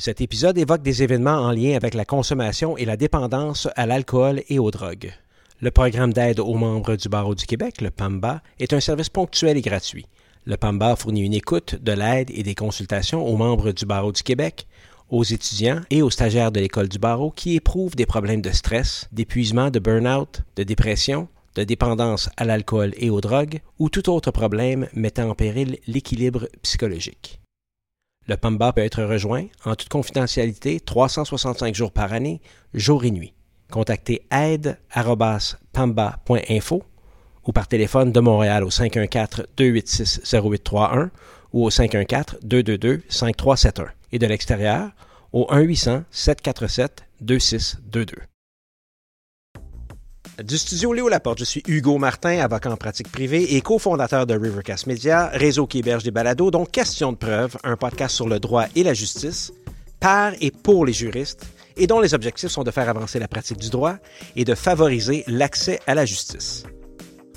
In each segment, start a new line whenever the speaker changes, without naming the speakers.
Cet épisode évoque des événements en lien avec la consommation et la dépendance à l'alcool et aux drogues. Le programme d'aide aux membres du Barreau du Québec, le PAMBA, est un service ponctuel et gratuit. Le PAMBA fournit une écoute, de l'aide et des consultations aux membres du Barreau du Québec, aux étudiants et aux stagiaires de l'école du barreau qui éprouvent des problèmes de stress, d'épuisement, de burn-out, de dépression, de dépendance à l'alcool et aux drogues ou tout autre problème mettant en péril l'équilibre psychologique. Le PAMBA peut être rejoint en toute confidentialité 365 jours par année, jour et nuit. Contactez aide.pamba.info ou par téléphone de Montréal au 514-286-0831 ou au 514-222-5371 et de l'extérieur au 1-800-747-2622. Du studio Léo Laporte, je suis Hugo Martin, avocat en pratique privée et cofondateur de Rivercast Media, réseau qui héberge des balados, dont Question de preuve, un podcast sur le droit et la justice, par et pour les juristes, et dont les objectifs sont de faire avancer la pratique du droit et de favoriser l'accès à la justice.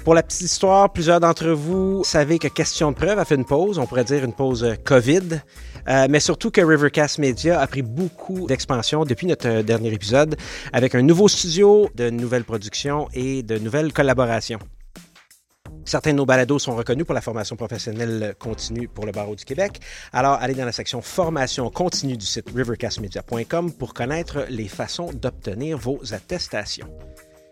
Pour la petite histoire, plusieurs d'entre vous savez que Question de preuve a fait une pause, on pourrait dire une pause COVID. Euh, mais surtout que Rivercast Media a pris beaucoup d'expansion depuis notre euh, dernier épisode avec un nouveau studio, de nouvelles productions et de nouvelles collaborations. Certains de nos balados sont reconnus pour la formation professionnelle continue pour le barreau du Québec. Alors, allez dans la section formation continue du site rivercastmedia.com pour connaître les façons d'obtenir vos attestations.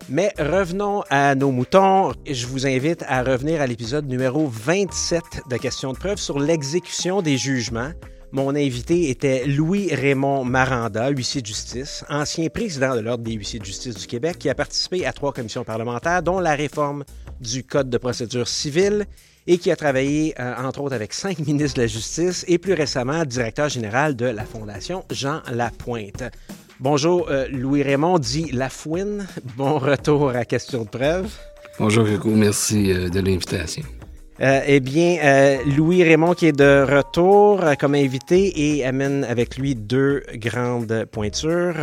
Mais revenons à nos moutons. Je vous invite à revenir à l'épisode numéro 27 de Questions de preuve sur l'exécution des jugements mon invité était Louis-Raymond Maranda, huissier de justice, ancien président de l'Ordre des huissiers de justice du Québec, qui a participé à trois commissions parlementaires, dont la réforme du Code de procédure civile, et qui a travaillé, euh, entre autres, avec cinq ministres de la Justice et plus récemment directeur général de la Fondation Jean Lapointe. Bonjour, euh, Louis-Raymond dit Lafouine. Bon retour à Question de preuve.
Bonjour, Hugo. Merci euh, de l'invitation.
Euh, eh bien, euh, Louis Raymond qui est de retour euh, comme invité et amène avec lui deux grandes pointures.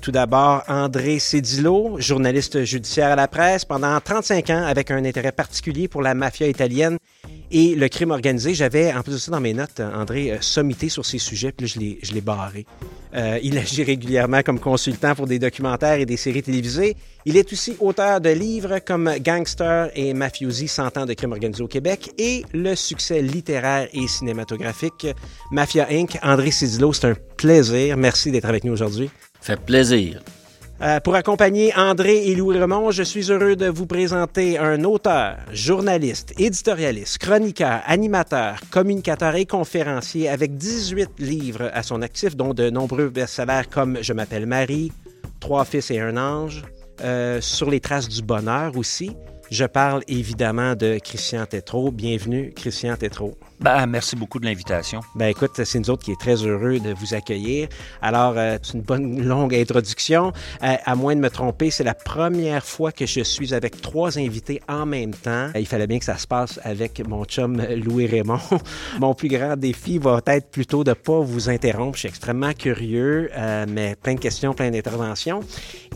tout d'abord, André Cédillo, journaliste judiciaire à la presse pendant 35 ans avec un intérêt particulier pour la mafia italienne et le crime organisé. J'avais, en plus de ça, dans mes notes, André, sommité sur ces sujets, puis là, je l'ai barré. Euh, il agit régulièrement comme consultant pour des documentaires et des séries télévisées. Il est aussi auteur de livres comme Gangster et Mafiosi, 100 ans de crime organisé au Québec et le succès littéraire et cinématographique Mafia Inc. André Cédillo, c'est un plaisir. Merci d'être avec nous aujourd'hui.
Fait plaisir.
Euh, pour accompagner André et Louis Remond, je suis heureux de vous présenter un auteur, journaliste, éditorialiste, chroniqueur, animateur, communicateur et conférencier avec 18 livres à son actif, dont de nombreux best-sellers comme Je m'appelle Marie, Trois fils et un ange, euh, Sur les traces du bonheur aussi. Je parle évidemment de Christian Tétrault. Bienvenue, Christian Tétrault.
Ben, merci beaucoup de l'invitation.
Ben, écoute, c'est nous autres qui est très heureux de vous accueillir. Alors, euh, c'est une bonne longue introduction. Euh, à moins de me tromper, c'est la première fois que je suis avec trois invités en même temps. il fallait bien que ça se passe avec mon chum Louis Raymond. mon plus grand défi va être plutôt de pas vous interrompre. Je suis extrêmement curieux, euh, mais plein de questions, plein d'interventions.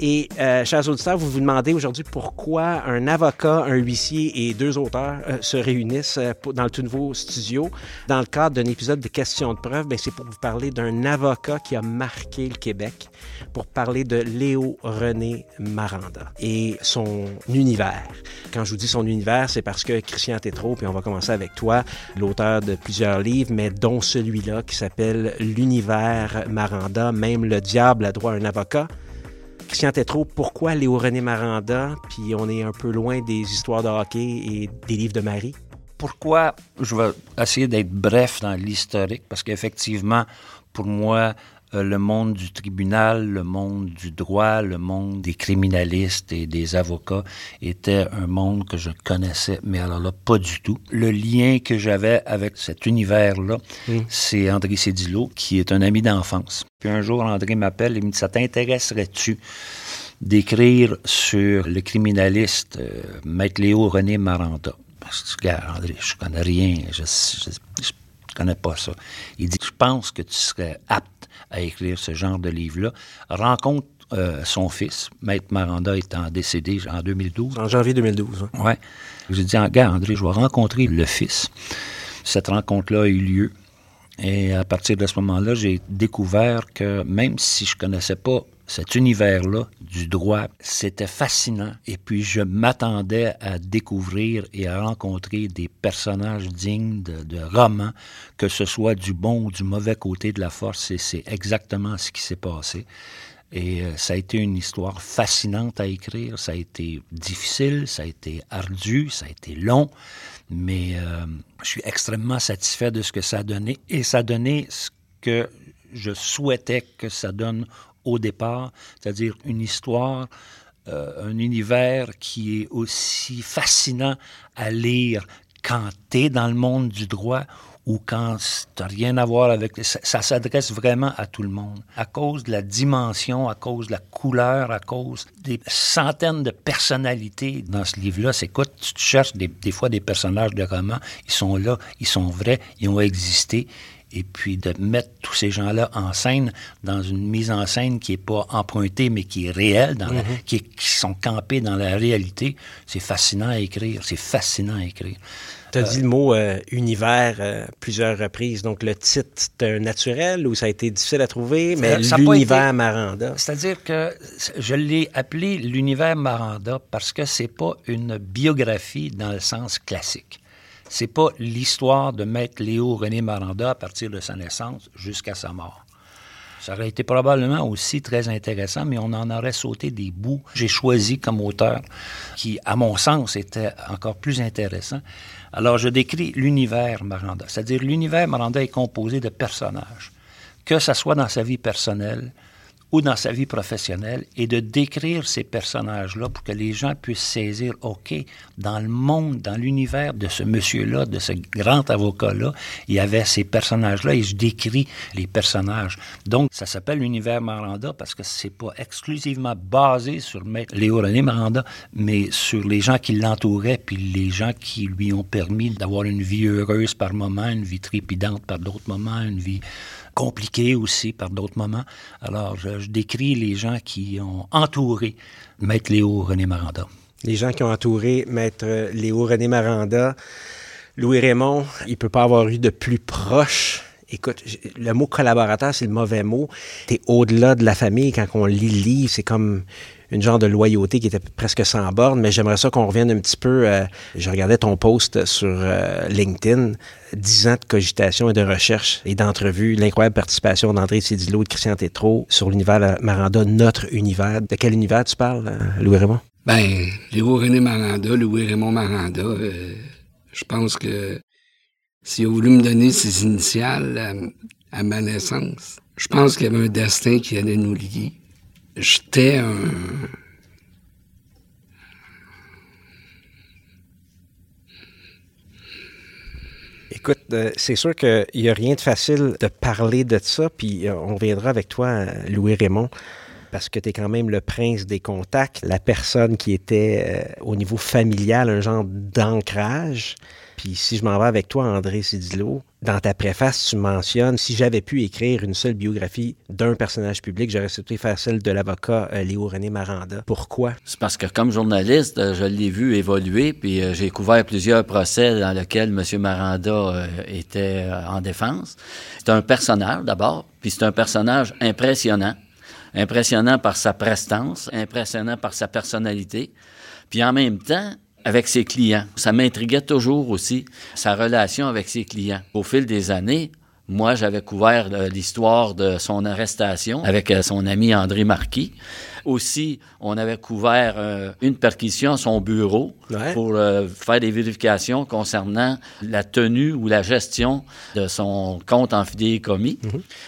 Et, chers auditeurs, vous vous demandez aujourd'hui pourquoi un avocat, un huissier et deux auteurs se réunissent dans le tout nouveau studio dans le cadre d'un épisode de questions de preuve, ben, c'est pour vous parler d'un avocat qui a marqué le Québec, pour parler de Léo René Maranda et son univers. Quand je vous dis son univers, c'est parce que Christian Tétrault, puis on va commencer avec toi, l'auteur de plusieurs livres, mais dont celui-là qui s'appelle L'univers Maranda, même le diable a droit à un avocat. Christian Tétrault, pourquoi Léo René Maranda, puis on est un peu loin des histoires de hockey et des livres de Marie?
Pourquoi je vais essayer d'être bref dans l'historique, parce qu'effectivement, pour moi, euh, le monde du tribunal, le monde du droit, le monde des criminalistes et des avocats était un monde que je connaissais, mais alors là, pas du tout. Le lien que j'avais avec cet univers-là, mm. c'est André Cédillo, qui est un ami d'enfance. Puis un jour, André m'appelle et me dit, ça t'intéresserait-tu d'écrire sur le criminaliste euh, Maître Léo René Maranda? Je André, je connais rien, je, je, connais pas ça. Il dit, je pense que tu serais apte à écrire ce genre de livre-là. Rencontre euh, son fils, Maître Maranda étant décédé en 2012.
En janvier 2012.
Oui. Ouais. J'ai dit, gars, André, je vais rencontrer le fils. Cette rencontre-là a eu lieu. Et à partir de ce moment-là, j'ai découvert que même si je connaissais pas cet univers-là du droit, c'était fascinant. Et puis, je m'attendais à découvrir et à rencontrer des personnages dignes de, de, romans, que ce soit du bon ou du mauvais côté de la force. Et c'est exactement ce qui s'est passé. Et euh, ça a été une histoire fascinante à écrire. Ça a été difficile, ça a été ardu, ça a été long. Mais euh, je suis extrêmement satisfait de ce que ça a donné. Et ça a donné ce que je souhaitais que ça donne au départ, c'est-à-dire une histoire, euh, un univers qui est aussi fascinant à lire quand tu es dans le monde du droit ou quand tu rien à voir avec... Ça, s'adresse vraiment à tout le monde. À cause de la dimension, à cause de la couleur, à cause des centaines de personnalités dans ce livre-là. C'est quoi? Tu cherches des, des fois des personnages de romans, ils sont là, ils sont vrais, ils ont existé et puis de mettre tous ces gens-là en scène dans une mise en scène qui n'est pas empruntée, mais qui est réelle, dans la,
Mm-hmm.
qui, est- qui sont campés dans la réalité, c'est fascinant à écrire. C'est fascinant à écrire.
Tu as dit le mot euh, univers euh, plusieurs reprises. Donc, le titre, c'est un naturel ou ça a été difficile à trouver, mais l'univers Maranda.
C'est-à-dire que je l'ai appelé l'univers Maranda parce que c'est pas une biographie dans le sens classique. C'est pas l'histoire de Maître Léo René Maranda à partir de sa naissance jusqu'à sa mort. Ça aurait été probablement aussi très intéressant, mais on en aurait sauté des bouts. J'ai choisi comme auteur qui, à mon sens, était encore plus intéressant. Alors, je décris l'univers Maranda. C'est-à-dire, l'univers Maranda est composé de personnages, que ce soit dans sa vie personnelle ou dans sa vie professionnelle, et de décrire ces personnages-là pour que les gens puissent saisir, OK, dans le monde, dans l'univers de ce monsieur-là, de ce grand avocat-là, il y avait ces personnages-là, et je décris les personnages. Donc, ça s'appelle l'univers Maranda parce que c'est pas exclusivement basé sur Léo René Maranda, mais sur les gens qui l'entouraient, puis les gens qui lui ont permis d'avoir une vie heureuse par moments, une vie trépidante par d'autres moments, une vie compliquée aussi par d'autres moments. Alors, je, je décris les gens qui ont entouré Maître Léo René Maranda.
Les gens qui ont entouré Maître Léo René Maranda, Louis Raymond, il peut pas avoir eu de plus proche. Écoute, le mot collaborateur, c'est le mauvais mot. T'es au-delà de la famille quand on lit le livre. C'est comme une genre de loyauté qui était presque sans borne, mais j'aimerais ça qu'on revienne un petit peu. euh, je regardais ton post sur euh, LinkedIn, 10 ans de cogitation et de recherche et d'entrevue, l'incroyable participation d'André Cédillo et de Christian Tétrault sur l'univers Maranda, notre univers. De quel univers tu parles, euh, Louis Raymond?
Ben, Léo René Maranda, Louis Raymond Maranda, je pense que s'il a voulu me donner ses initiales à, à ma naissance, je pense qu'il y avait un destin qui allait nous lier. J'étais un...
Écoute, euh, c'est sûr qu'il n'y a rien de facile de parler de ça, puis euh, on reviendra avec toi, euh, Louis Raymond, parce que tu es quand même le prince des contacts, la personne qui était euh, au niveau familial, un genre d'ancrage. Puis si je m'en vais avec toi, André Sidilo, dans ta préface, tu mentionnes si j'avais pu écrire une seule biographie d'un personnage public, j'aurais souhaité faire celle de l'avocat euh, Léo René Maranda. Pourquoi?
C'est parce que comme journaliste, euh, je l'ai vu évoluer, puis euh, j'ai couvert plusieurs procès dans lesquels M. Maranda était en défense. C'est un personnage d'abord, puis c'est un personnage impressionnant. Impressionnant par sa prestance, impressionnant par sa personnalité, puis en même temps, avec ses clients. Ça m'intriguait toujours aussi, sa relation avec ses clients. Au fil des années, moi, j'avais couvert euh, l'histoire de son arrestation avec euh, son ami André Marquis. Aussi, on avait couvert euh, une perquisition à son bureau
Ouais.
pour faire des vérifications concernant la tenue ou la gestion de son compte en fidéicommis.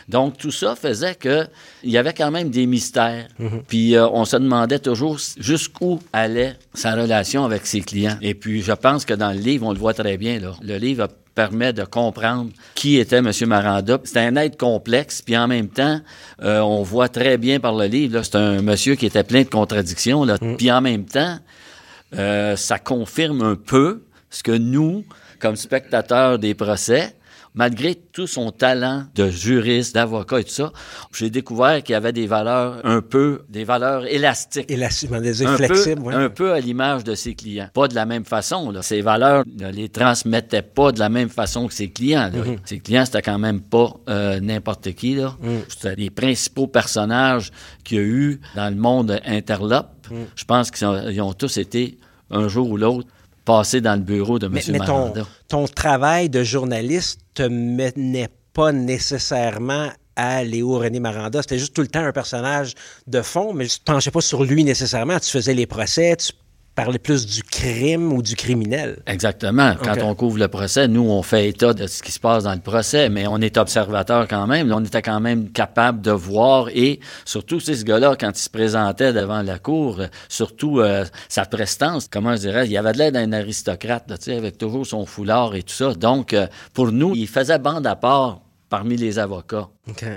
Donc, tout ça faisait que il y avait quand même des mystères. Puis, euh, on se demandait toujours jusqu'où allait sa relation avec ses clients. Et puis, je pense que dans le livre, on le voit très bien. Là. Le livre permet de comprendre qui était M. Maranda. C'est un être complexe, puis en même temps, euh, on voit très bien par le livre, c'est un monsieur qui était plein de contradictions, là. puis en même temps, euh, ça confirme un peu ce que nous, comme spectateurs des procès, malgré tout son talent de juriste, d'avocat et tout ça, j'ai découvert qu'il y avait des valeurs un peu, des valeurs élastiques.
Élastique, on
un peu,
ouais.
un peu à l'image de ses clients. Pas de la même façon. Là. Ses valeurs ne les transmettait pas de la même façon que ses clients. là. Ses clients, c'était quand même pas euh, n'importe qui. Là. C'était les principaux personnages qu'il y a eu dans le monde interlope. Je pense qu'ils ont, ils ont tous été, un jour ou l'autre, passés dans le bureau de M.
Mais, mais ton, travail de journaliste te menait pas nécessairement à Léo René Maranda. C'était juste tout le temps un personnage de fond, mais tu ne penchais pas sur lui nécessairement. Tu faisais les procès, tu parlais plus du crime ou du criminel.
Exactement. Quand on couvre le procès, nous, on fait état de ce qui se passe dans le procès, mais on est observateur quand même. Là, on était quand même capable de voir et surtout, c'est ce gars-là, quand il se présentait devant la cour, euh, surtout euh, sa prestance, comment je dirais, il avait de l'air d'un aristocrate, là, tu sais, avec toujours son foulard et tout ça. Donc, euh, pour nous, il faisait bande à part parmi les avocats.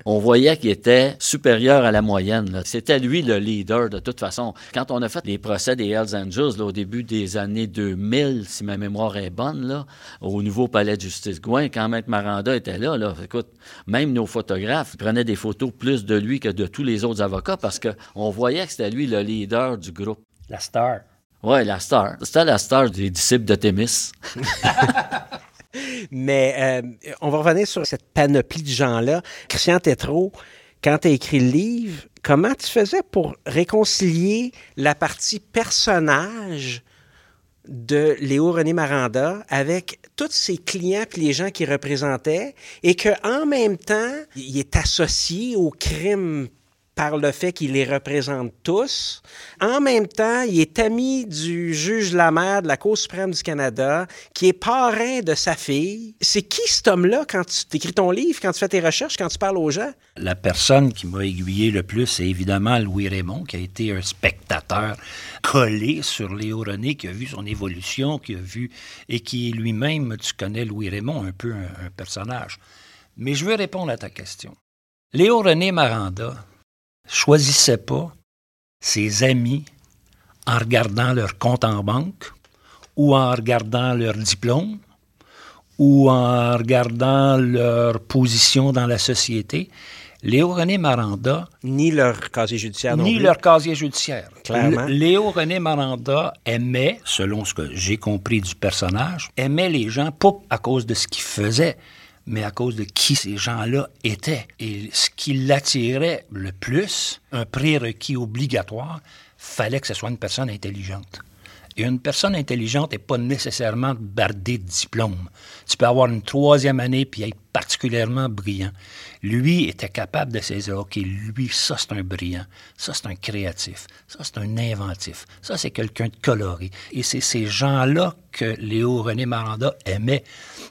On voyait qu'il était supérieur à la moyenne. C'était lui le leader de toute façon. Quand on a fait les procès des Hells Angels là, au début des années 2000, si ma mémoire est bonne, là, au nouveau palais de justice Gouin, quand Maître Maranda était là, là, écoute, même nos photographes prenaient des photos plus de lui que de tous les autres avocats parce qu'on voyait que c'était lui le leader du groupe.
La star.
Ouais, la star. C'était la star des disciples de Thémis.
Mais euh, on va revenir sur cette panoplie de gens-là. Christian Tétrault, quand tu as écrit le livre, comment tu faisais pour réconcilier la partie personnage de Léo René Maranda avec tous ses clients puis les gens qu'il représentait et qu'en même temps, il est associé au crime par le fait qu'il les représente tous. En même temps, il est ami du juge Lamère de la Cour suprême du Canada, qui est parrain de sa fille. C'est qui cet homme-là quand tu écris ton livre, quand tu fais tes recherches, quand tu parles aux gens?
La personne qui m'a aiguillé le plus, c'est évidemment Louis Raymond, qui a été un spectateur collé sur Léo René, qui a vu son évolution, qui a vu, et qui lui-même, tu connais Louis Raymond, un peu un, un personnage. Mais je veux répondre à ta question. Léo René Maranda choisissait pas ses amis en regardant leur compte en banque ou en regardant leur diplôme ou en regardant leur position dans la société. Léo René Maranda,
Ni leur casier judiciaire non
ni
plus.
leur casier judiciaire.
Clairement.
Léo René Maranda aimait, selon ce que j'ai compris du personnage, aimait les gens pas à cause de ce qu'ils faisaient, mais à cause de qui ces gens-là étaient. Et ce qui l'attirait le plus, un prérequis obligatoire, fallait que ce soit une personne intelligente. Et une personne intelligente n'est pas nécessairement bardée de diplôme. Tu peux avoir une troisième année puis être particulièrement brillant. Lui était capable de saisir, OK, lui, ça c'est un brillant, ça c'est un créatif, ça c'est un inventif, ça c'est quelqu'un de coloré. Et c'est ces gens-là que Léo René Maranda aimait.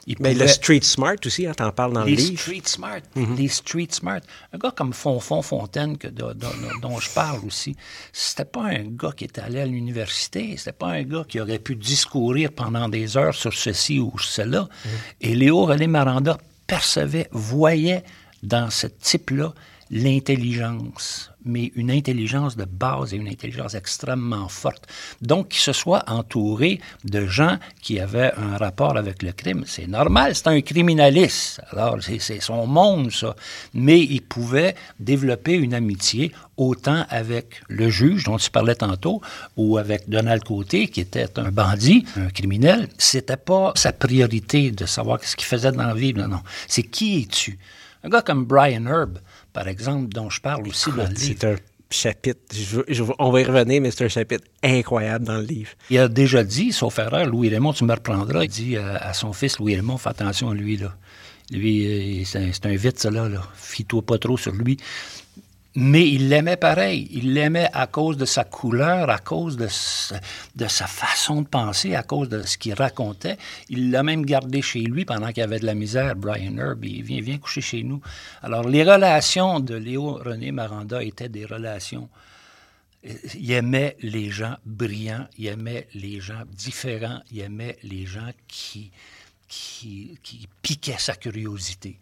Il
Mais le
pouvait-
street smart aussi, hein, t'en parles dans le
les
livre.
street smart, les street smart. Un gars comme Fonfon Fontaine, que, dont, dont- dont je parle aussi, c'était pas un gars qui était allé à l'université, c'était pas un gars qui aurait pu discourir pendant des heures sur ceci ou cela. Et Léo René Maranda percevait, voyait dans ce type-là l'intelligence, mais une intelligence de base et une intelligence extrêmement forte. Donc, qu'il se soit entouré de gens qui avaient un rapport avec le crime, c'est normal, c'est un criminaliste. Alors, c'est son monde, ça. Mais il pouvait développer une amitié autant avec le juge dont tu parlais tantôt ou avec Donald Côté, qui était un bandit, un criminel. C'était pas sa priorité de savoir ce qu'il faisait dans la vie. Non, non. C'est qui es-tu? Un gars comme Brian Herb, par exemple, dont je parle aussi dans le livre.
C'est un chapitre, je je on va y revenir, mais c'est un chapitre incroyable dans le livre.
Il a déjà dit, sauf erreur, Louis Raymond, tu me reprendras, il dit à son fils Louis Raymond, fais attention à lui, là. Lui, euh, c'est un, un vite, ça, là. là. Fie-toi pas trop sur lui. Mais il l'aimait pareil. Il l'aimait à cause de sa couleur, à cause de sa, façon de penser, à cause de ce qu'il racontait. Il l'a même gardé chez lui pendant qu'il avait de la misère. Brian Herb, il vient, coucher chez nous. Alors, les relations de Léo René Maranda étaient des relations il aimait les gens brillants, il aimait les gens différents, il aimait les gens qui, qui, qui piquaient sa curiosité.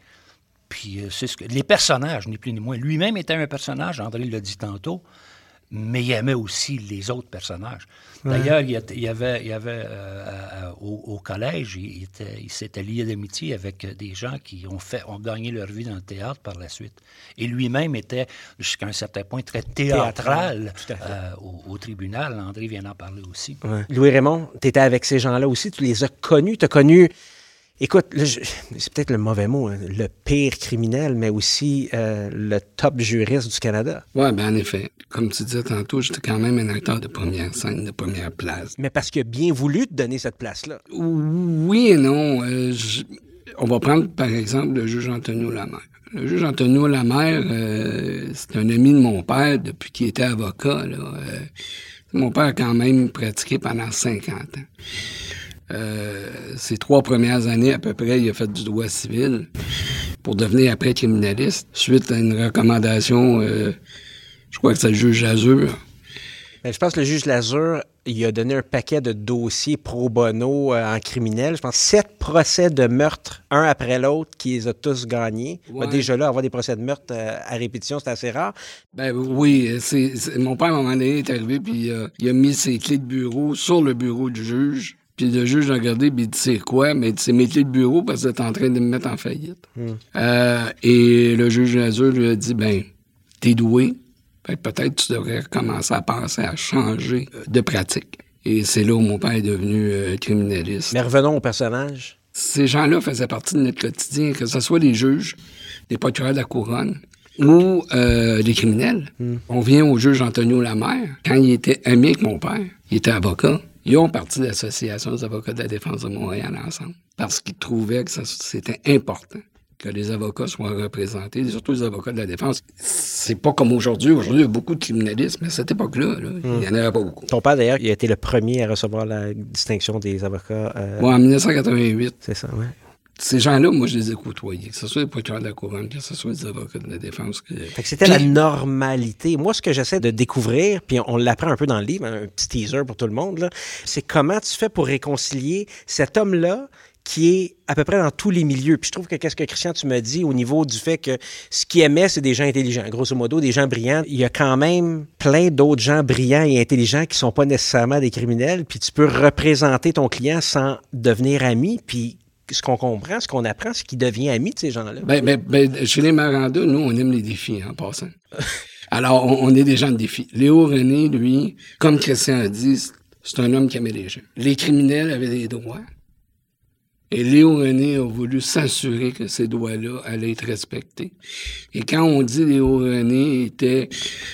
Puis euh, c'est ce que les personnages, ni plus ni moins. Lui-même était un personnage, André l'a dit tantôt. mais il aimait aussi les autres personnages. D'ailleurs, il y avait, il y avait euh, au, collège, il, il s'était lié d'amitié avec des gens qui ont, fait, ont gagné leur vie dans le théâtre par la suite. Et lui-même était, jusqu'à un certain point, très théâtral, euh, au, tribunal. André vient d'en parler aussi.
Louis-Raymond, tu étais avec ces gens-là aussi, tu les as connus, tu as connu Écoute, c'est peut-être le mauvais mot, hein, le pire criminel, mais aussi euh, le top juriste du Canada.
Oui, bien en effet. Comme tu disais tantôt, j'étais quand même un acteur de première scène, de première place.
Mais parce qu'il a bien voulu te donner cette place-là.
Oui et non. Euh, on va prendre, par exemple, le juge Antonio Lamère. Le juge Antonio Lamère, euh, c'est un ami de mon père depuis qu'il était avocat. mon père a quand même pratiqué pendant 50 ans. Euh, ces trois premières années, à peu près, il a fait du droit civil pour devenir après criminaliste, suite à une recommandation, euh, je crois que c'est le juge Lazur.
Ben, je pense que le juge Lazur, il a donné un paquet de dossiers pro bono euh, en criminel. Je pense sept procès de meurtre, un après l'autre, qui les a tous gagnés. Ben, déjà là, avoir des procès de meurtre à répétition, c'est assez rare.
Ben oui, c'est, mon père, à un moment donné, est arrivé, puis il a mis ses clés de bureau sur le bureau du juge. Puis le juge a regardé, puis il dit C'est quoi? Mais c'est mes clés de bureau parce que t'es en train de me mettre en faillite. Hmm. Euh, et le juge Lazur lui a dit Ben, t'es doué, peut-être tu devrais commencer à penser à changer euh, de pratique. Et c'est là où mon père est devenu euh, criminaliste.
Mais revenons au personnage.
Ces gens-là faisaient partie de notre quotidien, que ce soit les juges, les procureurs de la couronne ou les criminels. Hmm. On vient au juge Antonio Lamère. Quand il était ami avec mon père, il était avocat. Ils ont parti de l'Association des avocats de la défense de Montréal ensemble parce qu'ils trouvaient que c'était important que les avocats soient représentés, surtout les avocats de la défense. C'est pas comme aujourd'hui. Aujourd'hui, il y a beaucoup de criminalistes, mais à cette époque-là, il n'y en avait pas beaucoup.
Ton père, d'ailleurs, il a été le premier à recevoir la distinction des avocats.
Euh... en 1988.
C'est ça, oui
ces gens-là, moi, je les ai côtoyés, que ce soit les procureurs de la couronne, que ce soit les avocats de la défense.
Fait que c'était la normalité. Moi, ce que j'essaie de découvrir, puis on l'apprend un peu dans le livre, un petit teaser pour tout le monde, c'est comment tu fais pour réconcilier cet homme-là qui est à peu près dans tous les milieux. Puis je trouve que qu'est-ce que Christian, tu me dis au niveau du fait que ce qu'il aimait, c'est des gens intelligents. Grosso modo, des gens brillants. Il y a quand même plein d'autres gens brillants et intelligents qui sont pas nécessairement des criminels. Puis tu peux représenter ton client sans devenir ami. Puis ce qu'on comprend, ce qu'on apprend, c'est qu'il devient ami de ces gens-là.
Ben, ben, ben, chez les Maranda, nous, on aime les défis, en passant. Alors, on, est des gens de défis. Léo René, lui, comme Christian a dit, c'est un homme qui aimait les gens. Les criminels avaient des droits. Et Léo René a voulu s'assurer que ces droits-là allaient être respectés. Et quand on dit Léo René était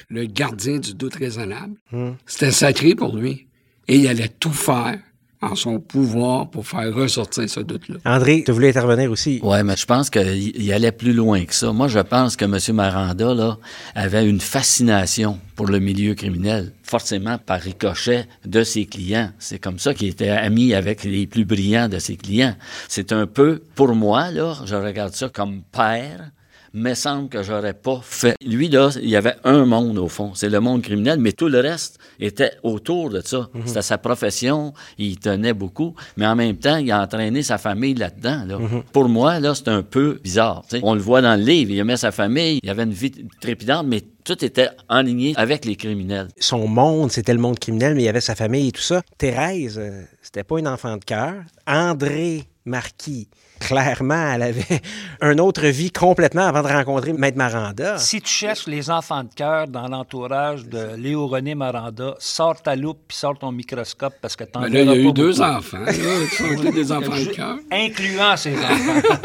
le gardien du doute raisonnable, hmm. c'était sacré pour lui. Et il allait tout faire en son pouvoir pour faire ressortir ce doute-là.
André, tu voulais intervenir aussi.
Oui, mais je pense qu'il allait plus loin que ça. Moi, je pense que M. Maranda là, avait une fascination pour le milieu criminel, forcément par ricochet de ses clients. C'est comme ça qu'il était ami avec les plus brillants de ses clients. C'est un peu, pour moi, là, je regarde ça comme père me semble que j'aurais pas fait. Lui, là, il y avait un monde au fond, c'est le monde criminel, mais tout le reste était autour de ça. Mhm. C'était sa profession, il tenait beaucoup, mais en même temps, il a entraîné sa famille là-dedans. Mhm. Pour moi, là, c'est un peu bizarre. On le voit dans le livre, il aimait sa famille, il avait une vie trépidante, mais tout était aligné avec les criminels.
Son monde, c'était le monde criminel, mais il y avait sa famille et tout ça. Thérèse, euh, c'était pas une enfant de cœur. André Marquis, clairement, elle avait une autre vie complètement avant de rencontrer Maître Maranda.
Si tu cherches les enfants de cœur dans l'entourage de Léo René Maranda, sors ta loupe puis sors ton microscope parce que t'en
as Il y a eu deux enfants, là, des enfants de cœur.
Incluant ces enfants.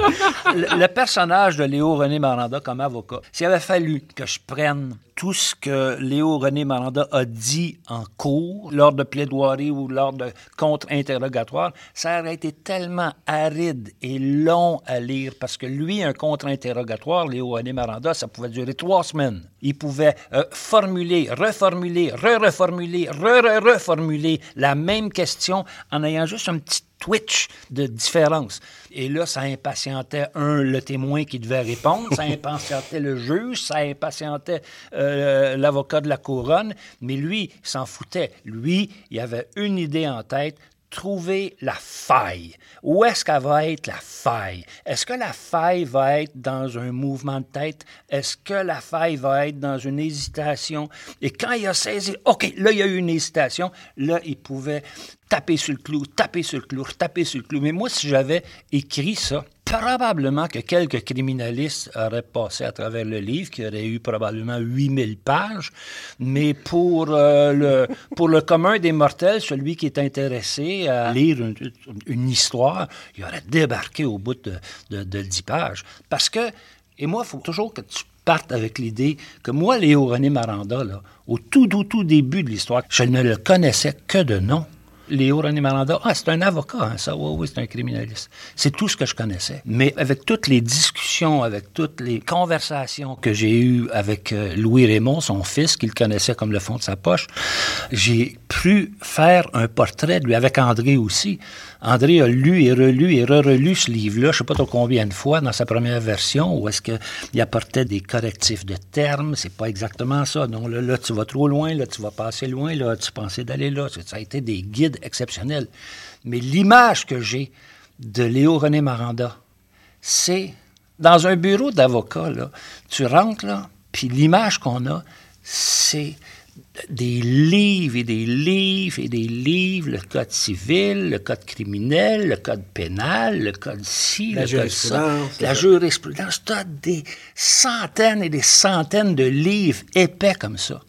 le, personnage de Léo René Maranda comme avocat, s'il avait fallu que je prenne tout ce que Léo René Maranda a dit en cours, lors de plaidoirie ou lors de contre-interrogatoire, ça aurait été tellement aride et long à lire parce que lui, un contre-interrogatoire, Léo René Maranda, ça pouvait durer trois semaines. Il pouvait euh, formuler, reformuler, re-reformuler, re-reformuler la même question en ayant juste un petit twitch de différence. Et là, ça impatientait, un, le témoin qui devait répondre, ça impatientait le juge, ça impatientait euh, l'avocat de la couronne, mais lui, il s'en foutait. Lui, il avait une idée en tête, trouver la faille. Où est-ce qu'elle va être la faille? Est-ce que la faille va être dans un mouvement de tête? Est-ce que la faille va être dans une hésitation? Et quand il a saisi, OK, là, il y a eu une hésitation, là, il pouvait taper sur le clou, taper sur le clou, taper sur le clou. Mais moi, si j'avais écrit ça, probablement que quelques criminalistes auraient passé à travers le livre, qui aurait eu probablement 8000 pages, mais pour, euh, le, pour le commun des mortels, celui qui est intéressé à lire une, histoire, il aurait débarqué au bout de, de, de 10 pages. Parce que, et moi, il faut toujours que tu partes avec l'idée que moi, Léo René Maranda, au tout, tout, tout début de l'histoire, je ne le connaissais que de nom. Léo René Maranda, ah, c'est un avocat, hein, ça, oui, oui, c'est un criminaliste. C'est tout ce que je connaissais. Mais avec toutes les discussions, avec toutes les conversations que j'ai eues avec euh, Louis Raymond, son fils, qu'il connaissait comme le fond de sa poche, j'ai pu faire un portrait de lui, avec André aussi. André a lu et relu et re-relu ce livre-là, je ne sais pas trop combien de fois, dans sa première version, où est-ce qu'il apportait des correctifs de termes. C'est pas exactement ça. Non, là, là, tu vas trop loin, là, tu vas passer loin, là, tu pensais d'aller là? Ça a été des guides exceptionnels. Mais l'image que j'ai de Léo René Maranda, c'est dans un bureau d'avocat, là, tu rentres là, puis l'image qu'on a, c'est des livres et des livres et des livres, le code civil, le code criminel, le code pénal, le code ci,
la
le code
ça,
la jurisprudence. Tu as des centaines et des centaines de livres épais comme ça.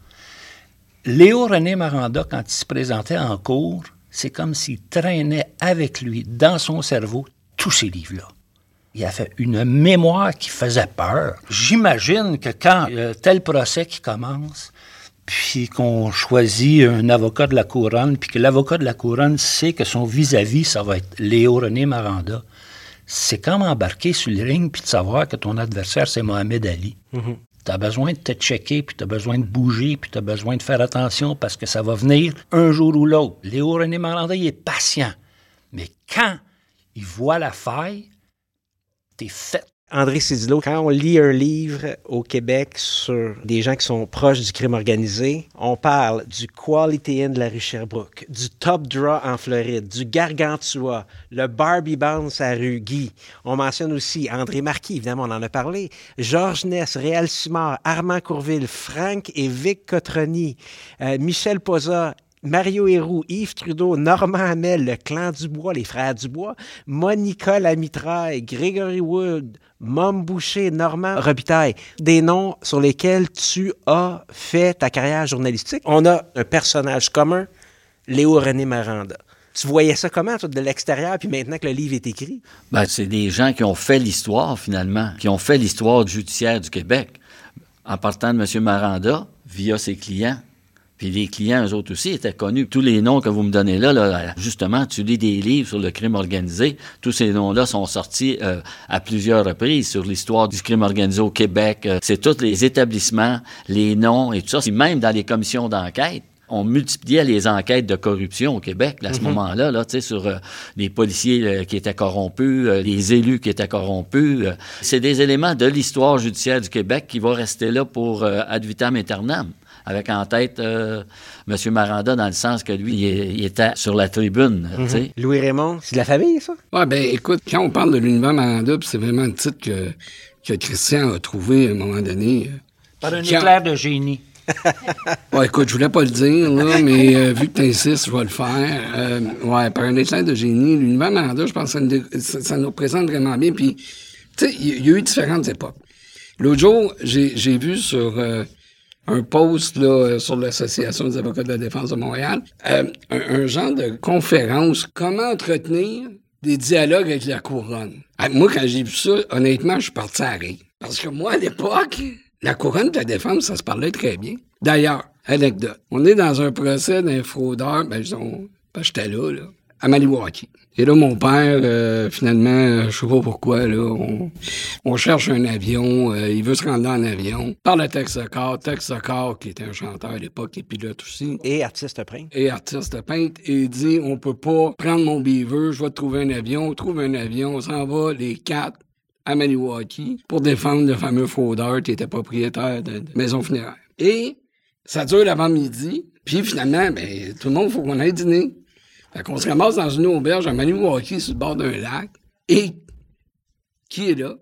Léo René Maranda, quand il se présentait en cours, c'est comme s'il traînait avec lui, dans son cerveau, tous ces livres-là. Il a fait une mémoire qui faisait peur. J'imagine que quand euh, tel procès qui commence, puis qu'on choisit un avocat de la couronne, puis que l'avocat de la couronne sait que son vis-à-vis, ça va être Léo René Maranda, c'est comme embarquer sur le ring puis de savoir que ton adversaire, c'est Mohamed Ali. Tu as besoin de te checker, puis tu besoin de bouger, puis tu as besoin de faire attention parce que ça va venir un jour ou l'autre. Léo René Maranda, il est patient. Mais quand il voit la faille, t'es fait.
André Cédillo, quand on lit un livre au Québec sur des gens qui sont proches du crime organisé, on parle du Quality Inn de la rue Sherbrooke, du Top Draw en Floride, du Gargantua, le Barbie Bounce à rue Guy. On mentionne aussi André Marquis, évidemment, on en a parlé, Georges Ness, Réal Simard, Armand Courville, Frank et Vic Cotroni, euh, Michel Poza, Mario Héroux, Yves Trudeau, Normand Hamel, le clan Dubois, les frères Dubois, Monica Lamitraille, Gregory Wood, Mom Boucher, Normand Robitaille, des noms sur lesquels tu as fait ta carrière journalistique. On a un personnage commun, Léo René Maranda. Tu voyais ça comment, toi, de l'extérieur, puis maintenant que le livre est écrit?
Ben, c'est des gens qui ont fait l'histoire, finalement, qui ont fait l'histoire judiciaire du Québec, en partant de M. Maranda, via ses clients. Puis les clients, eux autres aussi, étaient connus. Tous les noms que vous me donnez là, là justement, tu lis des livres sur le crime organisé. Tous ces noms-là sont sortis euh, à plusieurs reprises sur l'histoire du crime organisé au Québec. Euh, c'est tous les établissements, les noms et tout ça. Même dans les commissions d'enquête on multipliait les enquêtes de corruption au Québec là, à ce moment-là, là, sur euh, les policiers euh, qui étaient corrompus, euh, les élus qui étaient corrompus. c'est des éléments de l'histoire judiciaire du Québec qui vont rester là pour ad vitam aeternam avec en tête M. Maranda dans le sens que lui, il, était sur la tribune.
Mhm. Louis Raymond, c'est de la famille, ça?
Oui, ben écoute, quand on parle de l'univers Maranda, c'est vraiment un titre que, que Christian a trouvé à un moment donné.
Par un éclair de génie.
ouais, écoute, je voulais pas le dire, là, mais euh, vu que tu insistes, je vais le faire. Euh, ouais, par un éclair de génie, l'univers Maranda, je pense que ça, nous représente vraiment bien. Puis, tu sais, il y, a eu différentes époques. L'autre jour, j'ai vu sur euh, un post là, sur l'Association des avocats de la défense de Montréal, un, un, genre de conférence, comment entretenir des dialogues avec la couronne. Ah, moi, quand j'ai vu ça, honnêtement, je suis parti à rire. Parce que moi, à l'époque, la couronne de la défense, ça se parlait très bien. D'ailleurs, anecdote, on est dans un procès d'un fraudeur, ben, disons, ben, j'étais là, là, à Maniwaki. Et là, mon père, euh, finalement, je sais pas pourquoi, là, on, cherche un avion, euh, il veut se rendre en avion. Par le Texacar, Texacar, qui était un chanteur à l'époque et pilote aussi.
Et artiste peintre.
Et artiste peintre. Et il dit, on peut pas prendre mon beaver, je vais trouver un avion, on trouve un avion, on s'en va, les quatre, à Maniwaki pour défendre le fameux fraudeur qui était propriétaire de, maison funéraire. Et ça dure l'avant-midi, puis finalement, ben, tout le monde, faut qu'on aille dîner. Fait qu'on se ramasse dans une auberge à Maniwaki sur le bord d'un lac. Et qui est là?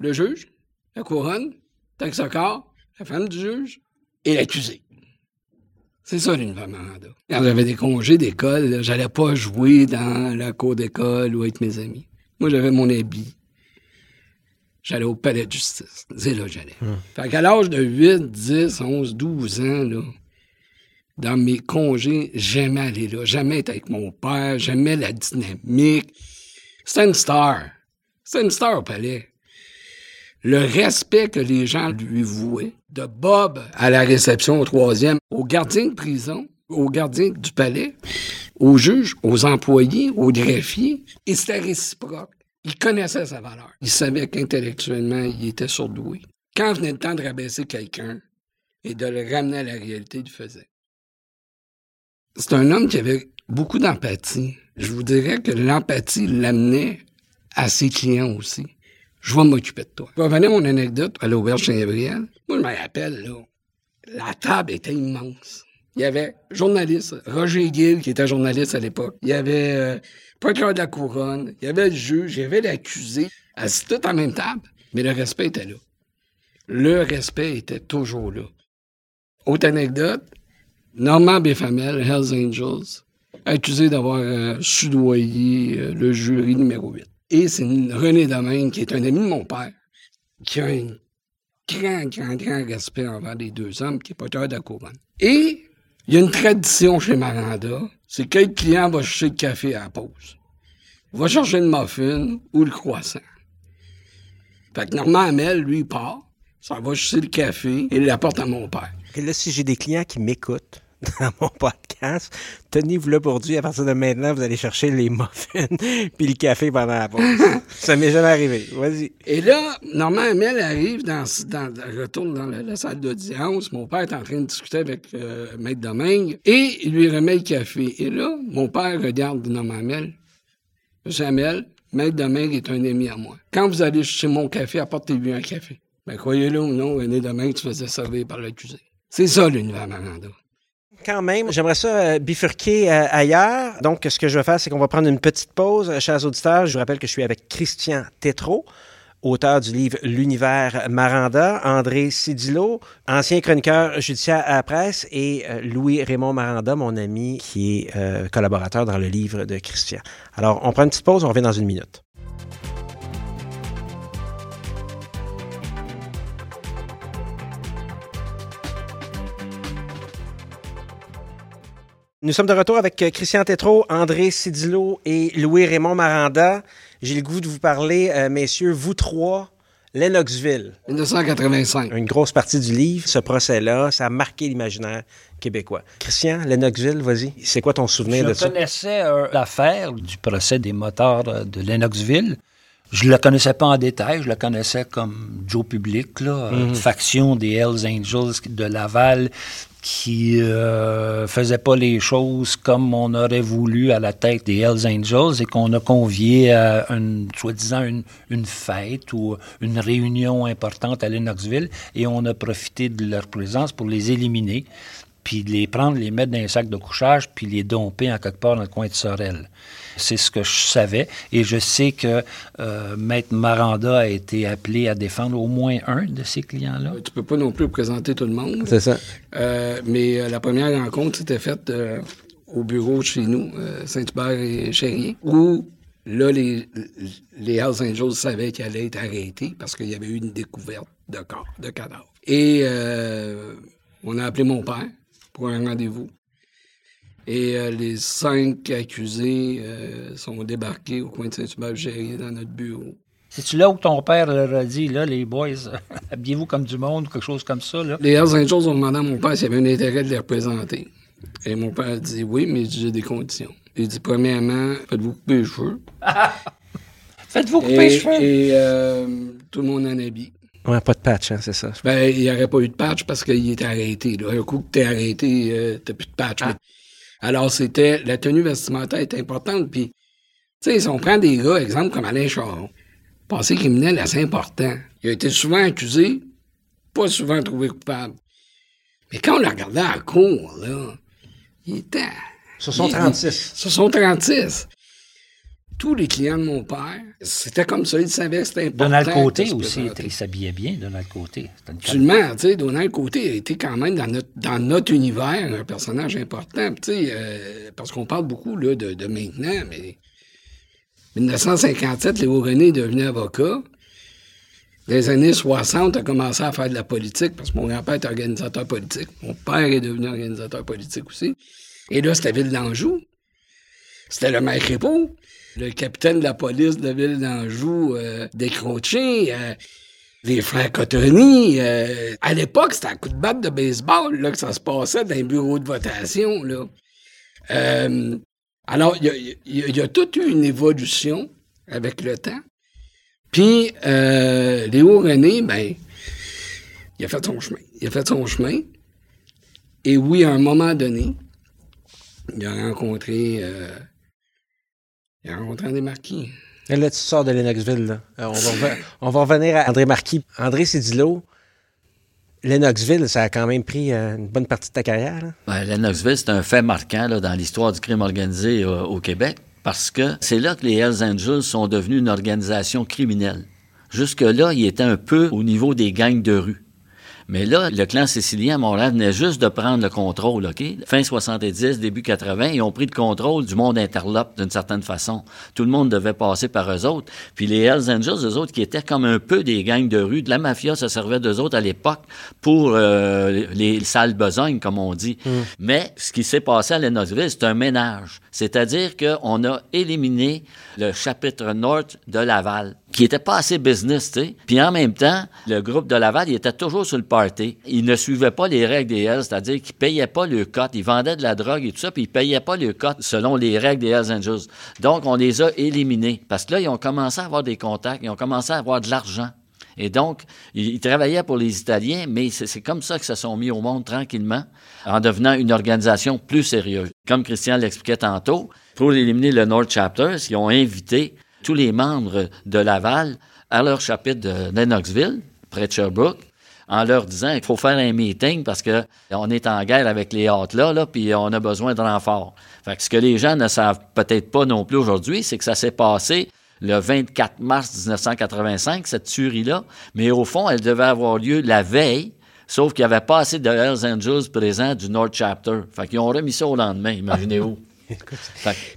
Le juge, la couronne, corps, la femme du juge et l'accusé. C'est ça, l'université. Quand j'avais des congés d'école, j'allais pas jouer dans la cour d'école ou avec mes amis. Moi, j'avais mon habit. J'allais au palais de justice. C'est là que j'allais. Hum. Fait qu'à l'âge de 8, 10, 11, 12 ans, là, dans mes congés, j'aimais aller là. J'aimais être avec mon père. J'aimais la dynamique. C'était une star. C'était une star au palais. Le respect que les gens lui vouaient, de Bob à la réception au troisième, aux gardiens de prison, aux gardiens du palais, aux juges, aux employés, aux greffiers, et c'était réciproque. Il connaissait sa valeur. Il savait qu'intellectuellement, il était surdoué. Quand venait le temps de rabaisser quelqu'un et de le ramener à la réalité, il le faisait. C'est un homme qui avait beaucoup d'empathie. Je vous dirais que l'empathie l'amenait à ses clients aussi. Je vais m'occuper de toi. Je vais venir mon anecdote à l'auberge Saint-Gabriel. Moi, je me rappelle, là, la table était immense. Il y avait journaliste, Roger Gill, qui était journaliste à l'époque. Il y avait euh, procureur de la couronne. Il y avait le juge. Il y avait l'accusé. Assis tout en même table. Mais le respect était là. Le respect était toujours là. Autre anecdote, Normand Béfamel, Hells Angels, accusé d'avoir euh, soudoyé euh, le jury numéro 8. Et c'est René Domaine, qui est un ami de mon père, qui a un grand, grand, grand respect envers les deux hommes, qui est porteur de la couronne. Et il y a une tradition chez Maranda, c'est que le client va chercher le café à la pause. Il va chercher le muffin ou le croissant. Fait que Normand Hamel, lui, part, ça va chercher le café et il l'apporte à mon père.
Et là, si j'ai des clients qui m'écoutent, dans mon podcast. Tenez-vous là pour dire, à partir de maintenant, vous allez chercher les muffins puis le café pendant la pause. ça m'est jamais arrivé. Vas-y.
Et là, normalement, elle arrive, dans, dans, retourne dans la, salle d'audience. Mon père est en train de discuter avec euh, Maître Domingue et il lui remet le café. Et là, mon père regarde Normand Amel. Monsieur Amel, Maître Domingue est un ami à moi. Quand vous allez chercher mon café, apportez-lui un café. Ben, croyez-le ou non, René Domingue se faisait servir par l'accusé. C'est ça, l'univers Maranda.
Quand même, j'aimerais ça euh, bifurquer euh, ailleurs. Donc, ce que je vais faire, c'est qu'on va prendre une petite pause. Euh, chers auditeurs, je vous rappelle que je suis avec Christian Tétrault, auteur du livre L'univers Maranda, André Sidilo, ancien chroniqueur judiciaire à la presse, et Louis-Raymond Maranda, mon ami, qui est collaborateur dans le livre de Christian. Alors, on prend une petite pause, on revient dans une minute. Nous sommes de retour avec euh, Christian Tétrault, André Sidilo et Louis-Raymond Maranda. J'ai le goût de vous parler, euh, messieurs, vous trois, Lennoxville.
1985.
Une grosse partie du livre, ce procès-là, ça a marqué l'imaginaire québécois. Christian, Lennoxville, vas-y. C'est quoi ton souvenir de ça?
Je connaissais euh, l'affaire du procès des motards de Lennoxville. Je ne la connaissais pas en détail, je la connaissais comme Joe Public, là, mhm. faction des Hells Angels de Laval qui euh, faisait pas les choses comme on aurait voulu à la tête des Hells Angels et qu'on a convié à une, soi-disant une, une, fête ou une réunion importante à Lennoxville et on a profité de leur présence pour les éliminer, puis les prendre, les mettre dans un sac de couchage, puis les domper en quelque part dans le coin de Sorel. C'est ce que je savais. Et je sais que euh, Maître Maranda a été appelé à défendre au moins un de ces clients-là.
Tu peux pas non plus présenter tout le monde.
C'est ça.
Euh, mais euh, la première rencontre, c'était faite au bureau chez nous, Saint-Hubert et Chérien, où là, les, les Hells Angels savaient qu'elle allait être arrêtée parce qu'il y avait eu une découverte de corps, de cadavre. Et on a appelé mon père pour un rendez-vous. Et euh, les cinq accusés euh, sont débarqués au coin de Saint-Hubert dans notre bureau.
C'est-tu là où ton père leur a dit, là, les boys, habillez-vous comme du monde, ou quelque chose comme ça, là?
Les Hells Angels ont demandé à mon père s'il avait un intérêt de les représenter. Et mon père a dit oui, mais j'ai des conditions. Il dit, premièrement, faites-vous couper les cheveux.
faites-vous couper les cheveux?
Et euh, tout le monde en habille.
Ouais, pas de patch, hein, c'est ça.
Ben, il n'y aurait pas eu de patch parce qu'il était arrêté. Là. Un coup que t'es arrêté, t'as plus de patch. Ah. Alors, c'était, la tenue vestimentaire est importante. Puis, tu sais, si on prend des gars, exemple, comme Alain Charon, passé criminel assez important. Il a été souvent accusé, pas souvent trouvé coupable. Mais quand on le regardait à la cour, là, il était,
Ce sont 36.
Ce sont 36. Tous les clients de mon père, c'était comme ça, ils savaient que c'était important.
Donald Côté aussi, il s'habillait bien, Donald Côté.
Absolument, tu sais, Donald Côté a été quand même dans notre, dans notre univers un personnage important, tu sais, euh, parce qu'on parle beaucoup là, de, de maintenant, mais 1957, Léo René est devenu avocat. Dans les années 60, a commencé à faire de la politique, parce que mon grand-père est organisateur politique. Mon père est devenu organisateur politique aussi. Et là, c'était Ville d'Anjou. C'était le maire Crépeau, le capitaine de la police de Ville d'Anjou, euh, décroché, euh, les frères Cottoni. euh, à l'époque, c'était un coup de batte de baseball là, que ça se passait dans les bureaux de votation. Là. Euh, alors, il y y y a toute une évolution avec le temps. Puis, euh, Léo René, ben, il a fait son chemin. Il a fait son chemin. Et oui, à un moment donné, il a rencontré, euh, il a rencontré André Marquis.
Et Là, tu sors de Lennoxville. Là. Euh, on, va reven- on va revenir à André Marquis. André Cédillo, Lennoxville, ça a quand même pris euh, une bonne partie de ta carrière. là.
Ben, Lennoxville, c'est un fait marquant là, dans l'histoire du crime organisé euh, au Québec parce que c'est là que les Hells Angels sont devenus une organisation criminelle. Jusque-là, ils étaient un peu au niveau des gangs de rue. Mais là, le clan sicilien à Montréal venait juste de prendre le contrôle, OK? Fin 70, début 80, ils ont pris le contrôle du monde interlope d'une certaine façon. Tout le monde devait passer par eux autres. Puis les Hells Angels, eux autres, qui étaient comme un peu des gangs de rue, de la mafia se servait d'eux autres à l'époque pour euh, les sales besognes, comme on dit. Mais ce qui s'est passé à Lennoxville, c'est un ménage. C'est-à-dire qu'on a éliminé le chapitre nord de Laval, qui était pas assez business, tu sais. Puis en même temps, le groupe de Laval, il était toujours sur le party. Il ne suivait pas les règles des Hells, c'est-à-dire qu'ils payaient pas le cote. Ils vendaient de la drogue et tout ça, puis ils payaient pas le cote selon les règles des Hells Angels. Donc, on les a éliminés. Parce que là, ils ont commencé à avoir des contacts, ils ont commencé à avoir de l'argent. Et donc, ils travaillaient pour les Italiens, mais c'est comme ça que se sont mis au monde tranquillement, en devenant une organisation plus sérieuse. Comme Christian l'expliquait tantôt, pour éliminer le North Chapter, ils ont invité tous les membres de Laval à leur chapitre de Lennoxville, près de Sherbrooke, en leur disant qu'il faut faire un meeting parce que on est en guerre avec les hâtes là, puis on a besoin de renfort. Fait que ce que les gens ne savent peut-être pas non plus aujourd'hui, c'est que ça s'est passé le 24 mars 1985, cette tuerie-là, mais au fond, elle devait avoir lieu la veille, sauf qu'il n'y avait pas assez de Hells Angels présents du North Chapter. Fait qu'ils ont remis ça au lendemain, imaginez-vous.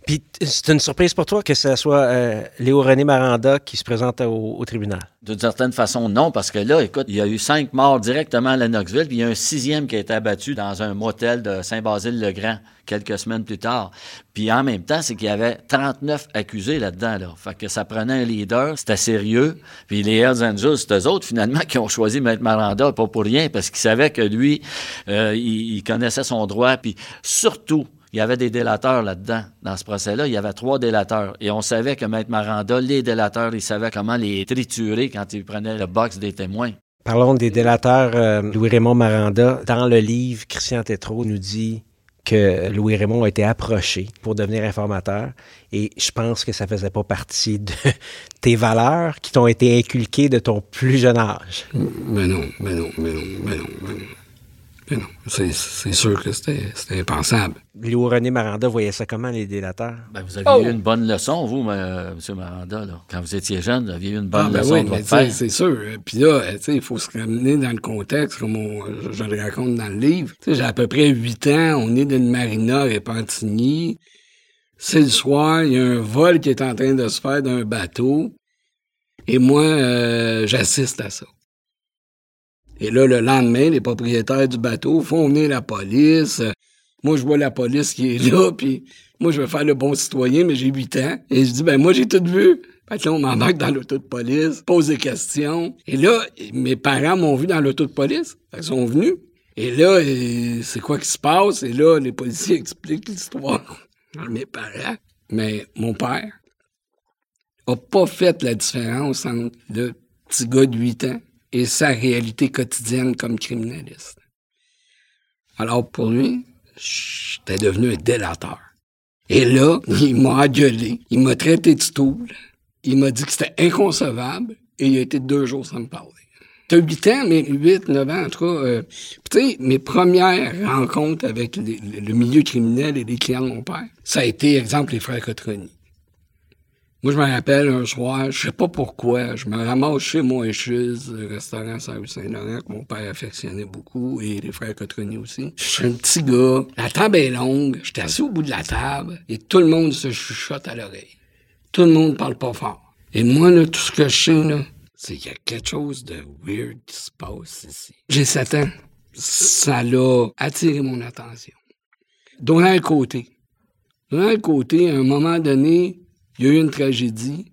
Puis c'est une surprise pour toi que ce soit euh, Léo René Maranda qui se présente au, tribunal?
D'une certaine façon, non, parce que là, écoute, il y a eu cinq morts directement à Lennoxville, puis il y a un sixième qui a été abattu dans un motel de Saint-Basile-le-Grand quelques semaines plus tard. Puis en même temps, c'est qu'il y avait 39 accusés là-dedans, là. Fait que ça prenait un leader, c'était sérieux. Puis les Hells Angels, c'est eux autres, finalement, qui ont choisi Maître Maranda, pas pour rien, parce qu'ils savaient que lui, euh, il, il connaissait son droit, puis surtout, il y avait des délateurs là-dedans. Dans ce procès-là, il y avait trois délateurs. Et on savait que Maître Maranda, les délateurs, il savait comment les triturer quand il prenait le box des témoins.
Parlons des délateurs. euh, Louis-Raymond Maranda, dans le livre, Christian Tétrault nous dit que Louis-Raymond a été approché pour devenir informateur et je pense que ça faisait pas partie de tes valeurs qui t'ont été inculquées de ton plus jeune âge.
Mais non, mais non, mais non, mais non, mais non. Non, c'est sûr que c'était impensable.
Léo René Maranda voyait ça comment, les délateurs?
Ben, vous aviez eu une bonne leçon, vous, M. Maranda, là. Quand vous étiez jeune, vous aviez eu une bonne
Ah, ben
leçon
oui,
de votre
c'est sûr. Puis là, euh, tu sais, il faut se ramener dans le contexte, comme on- je, le raconte dans le livre. Tu sais, j'ai à peu près 8 ans, on est dans une marina à Repentigny. C'est le soir, il y a un vol qui est en train de se faire d'un bateau. Et moi, euh, j'assiste à ça. Et là, le lendemain, les propriétaires du bateau font venir la police. Moi, je vois la police qui est là, puis moi, je veux faire le bon citoyen, mais j'ai 8 ans. Et je dis, ben moi, j'ai tout vu. Fait que là, on m'embarque dans l'auto de police, pose des questions. Et là, mes parents m'ont vu dans l'auto de police. Fait qu'ils sont venus. Et là, c'est quoi qui se passe? Et là, les policiers expliquent l'histoire à mes parents. Mais mon père a pas fait la différence entre le petit gars de 8 ans et sa réalité quotidienne comme criminaliste. Alors pour lui, j'étais devenu un délateur. Et là, il m'a engueulé, il m'a traité de stool, il m'a dit que c'était inconcevable et il a été deux jours sans me parler. T'as 8 ans, mais 8, 9 ans, en tout cas. Euh, tu sais, mes premières rencontres avec le milieu criminel et les clients de mon père, ça a été, exemple, les frères Cotroni. Moi, je me rappelle un soir, je sais pas pourquoi, je me ramasse chez Moëchuse, le restaurant saint Saint-Laurent, que mon père affectionnait beaucoup, et les frères Cotroni aussi. Je suis un petit gars, la table est longue, j'étais assis au bout de la table, et tout le monde se chuchote à l'oreille. Tout le monde parle pas fort. Et moi, là, tout ce que je sais, là, c'est qu'il y a quelque chose de weird qui se passe ici. J'ai 7 ans. Ça l'a attiré mon attention. Donald Côté. Donald Côté, à un moment donné, il y a eu une tragédie.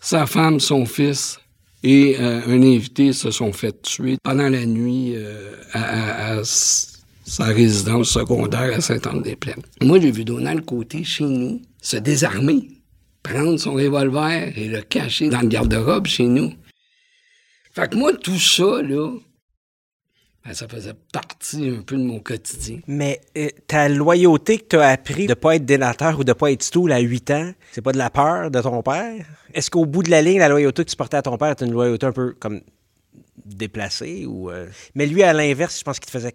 Sa femme, son fils et euh, un invité se sont fait tuer pendant la nuit euh, à, sa résidence secondaire à Saint-Anne-des-Plaines. Moi, j'ai vu Donald Côté chez nous se désarmer, prendre son revolver et le cacher dans le garde-robe chez nous. Fait que moi, tout ça, là, ça faisait partie un peu de mon quotidien.
Mais euh, ta loyauté que tu as appris de pas être délateur ou de pas être stool à 8 ans, c'est pas de la peur de ton père? Est-ce qu'au bout de la ligne, la loyauté que tu portais à ton père était une loyauté un peu comme déplacée? ou euh? Mais lui, à l'inverse, je pense qu'il te faisait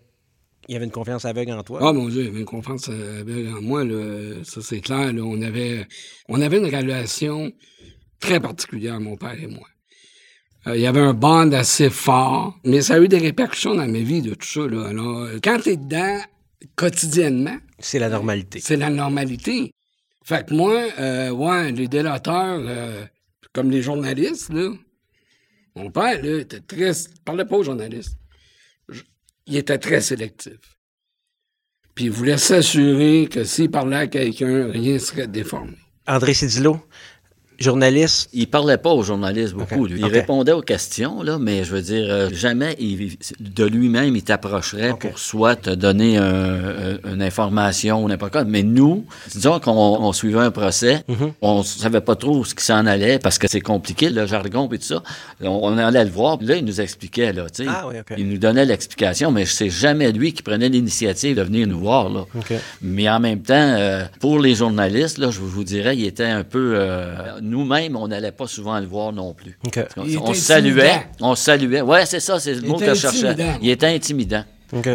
il y avait une confiance aveugle en toi.
Ah mon Dieu, il y avait une confiance aveugle en moi. Là. Ça, c'est clair. Là. On, avait, on avait une relation très particulière, mon père et moi. Euh, il y avait un bond assez fort, mais ça a eu des répercussions dans ma vie de tout ça. Là. Alors, euh, quand t'es dedans, quotidiennement...
C'est la normalité.
C'est la normalité. Fait que moi, euh, ouais, les délateurs, euh, comme les journalistes, là, mon père, là, était très... Il parlait pas aux journalistes. il était très sélectif. Puis il voulait s'assurer que s'il parlait à quelqu'un, rien ne serait déformé.
André Cédillo, journaliste?
Il parlait pas aux journalistes beaucoup. Il répondait aux questions, là, mais je veux dire, euh, jamais de lui-même il t'approcherait pour soit te donner une information ou n'importe quoi. Mais nous, disons qu'on suivait un procès, on mm-hmm. ne on savait pas trop ce qui s'en allait parce que c'est compliqué, le jargon et tout ça. On, allait le voir, là, il nous expliquait, là, tu sais. Ah il nous donnait l'explication, mais c'est jamais lui qui prenait l'initiative de venir nous voir, là. Mais en même temps, euh, pour les journalistes, là, je vous dirais, il était un peu... Euh, nous-mêmes, on n'allait pas souvent le voir non plus. On, saluait, on saluait. Ouais, c'est ça, c'est le mot que je cherchais. Il était intimidant.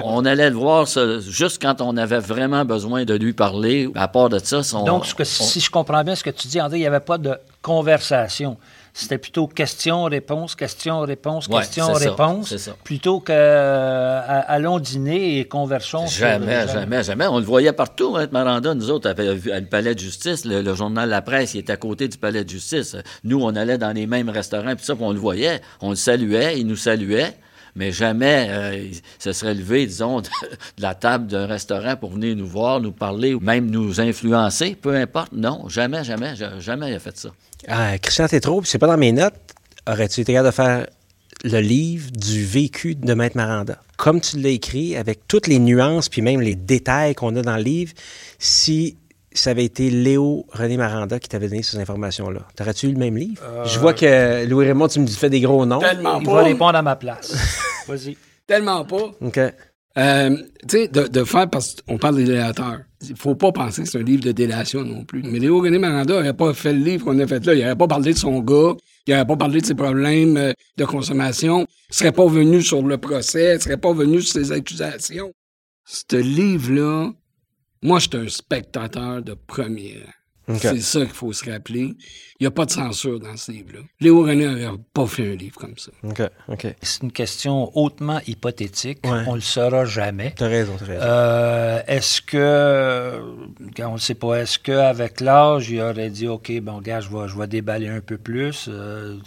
On allait le voir juste quand on avait vraiment besoin de lui parler. À part de ça, son,
Donc, si je comprends bien ce que tu dis, André, il n'y avait pas de conversation. C'était plutôt question-réponse, question-réponse, question-réponse, plutôt que euh, allons dîner et conversons.
Jamais, jamais, jamais. On le voyait partout, hein, Maranda. Nous autres, avait le palais de justice, le, journal La Presse, il était à côté du palais de justice. Nous, on allait dans les mêmes restaurants, puis ça, on le voyait. On le saluait, il nous saluait mais jamais euh, il se serait levé, disons, de, la table d'un restaurant pour venir nous voir, nous parler ou même nous influencer, peu importe. Non, jamais, jamais, jamais il a fait ça.
Ah, Christian Tétrault, c'est pas dans mes notes, aurais-tu été capable de faire le livre du vécu de Maître Maranda? Comme tu l'as écrit, avec toutes les nuances puis même les détails qu'on a dans le livre, si ça avait été Léo René Maranda qui t'avait donné ces informations-là. T'aurais-tu eu le même livre? Euh, Je vois que Louis Raymond, tu me fais des gros noms.
Tellement Il va répondre à ma place. Vas-y.
Tellement pas.
OK.
Euh, tu sais, de, faire, parce qu'on parle des délateurs, il faut pas penser que c'est un livre de délation non plus. Mais Léo René Maranda n'aurait pas fait le livre qu'on a fait là. Il n'aurait pas parlé de son gars, il n'aurait pas parlé de ses problèmes euh, de consommation, il serait pas venu sur le procès, il serait pas venu sur ses accusations. Ce livre-là, moi, je suis un spectateur de C'est ça qu'il faut se rappeler. Il n'y a pas de censure dans ce livre-là. Léo René n'avait pas fait un livre comme ça.
C'est une question hautement hypothétique. On ne le saura jamais.
Tu as raison, as raison.
Euh, est-ce que, on ne sait pas, est-ce qu'avec l'âge, il aurait dit, OK, bon, gars, je vais, je vais déballer un peu plus. Euh,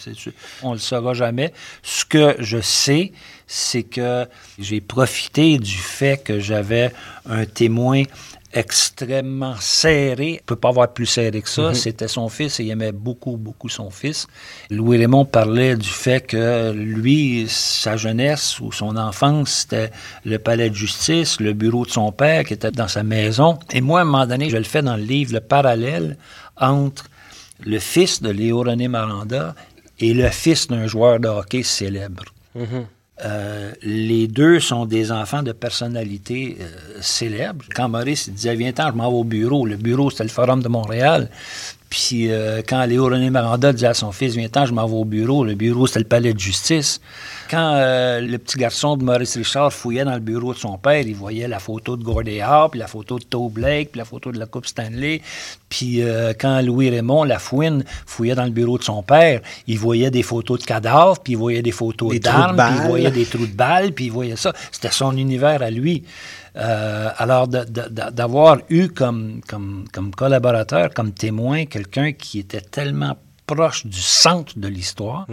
on ne le saura jamais. Ce que je sais, c'est que j'ai profité du fait que j'avais un témoin extrêmement serré. On peut pas avoir plus serré que ça. Mhm. C'était son fils et il aimait beaucoup, beaucoup son fils. Louis Raymond parlait du fait que lui, sa jeunesse ou son enfance, c'était le palais de justice, le bureau de son père qui était dans sa maison. Et moi, à un moment donné, je le fais dans le livre, le parallèle entre le fils de Léo René Maranda et le fils d'un joueur de hockey célèbre. Mhm. Euh, les deux sont des enfants de personnalités euh, célèbres. Quand Maurice disait Viens-t'en, je m'en vais au bureau, le bureau, c'était le Forum de Montréal. Puis euh, quand Léo René Maranda dit à son fils, viens-t'en, je m'en vais au bureau, le bureau, c'était le palais de justice. Quand euh, le petit garçon de Maurice Richard fouillait dans le bureau de son père, il voyait la photo de Gordie Howe, puis la photo de Toe Blake, puis la photo de la Coupe Stanley. Puis euh, quand Louis Raymond Lafouine fouillait dans le bureau de son père, il voyait des photos de cadavres, puis il voyait des photos d'armes, puis il voyait des trous de balles, puis il voyait ça. C'était son univers à lui. Euh, alors, d'avoir eu comme, comme, comme collaborateur, comme témoin, quelqu'un qui était tellement proche du centre de l'histoire.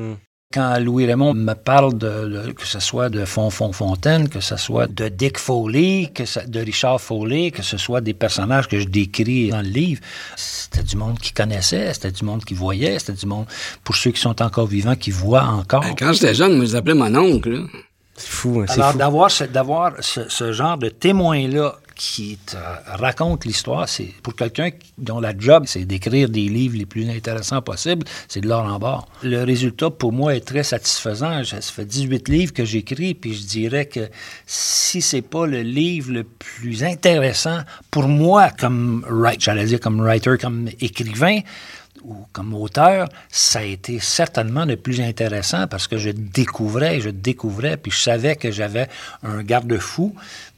Quand Louis Raymond me parle de, de- que ce soit de Fonfon Fontaine, que ce soit de Dick Foley, que ça- de Richard Foley, que ce soit des personnages que je décris dans le livre, c'était du monde qui connaissait, c'était du monde qui voyait, c'était du monde, pour ceux qui sont encore vivants, qui voient encore.
Ben, Quand j'étais jeune, je l'appelais mon oncle. là.
C'est fou, hein,
Alors, d'avoir ce, ce, ce genre de témoin-là qui te raconte l'histoire, c'est pour quelqu'un dont la job, c'est d'écrire des livres les plus intéressants possibles, c'est de l'or en bord. Le résultat, pour moi, est très satisfaisant. Ça fait 18 livres que j'écris, puis je dirais que si c'est pas le livre le plus intéressant pour moi comme writer, j'allais dire comme writer, comme écrivain, ou comme auteur, ça a été certainement le plus intéressant parce que je découvrais, je découvrais, puis je savais que j'avais un garde-fou,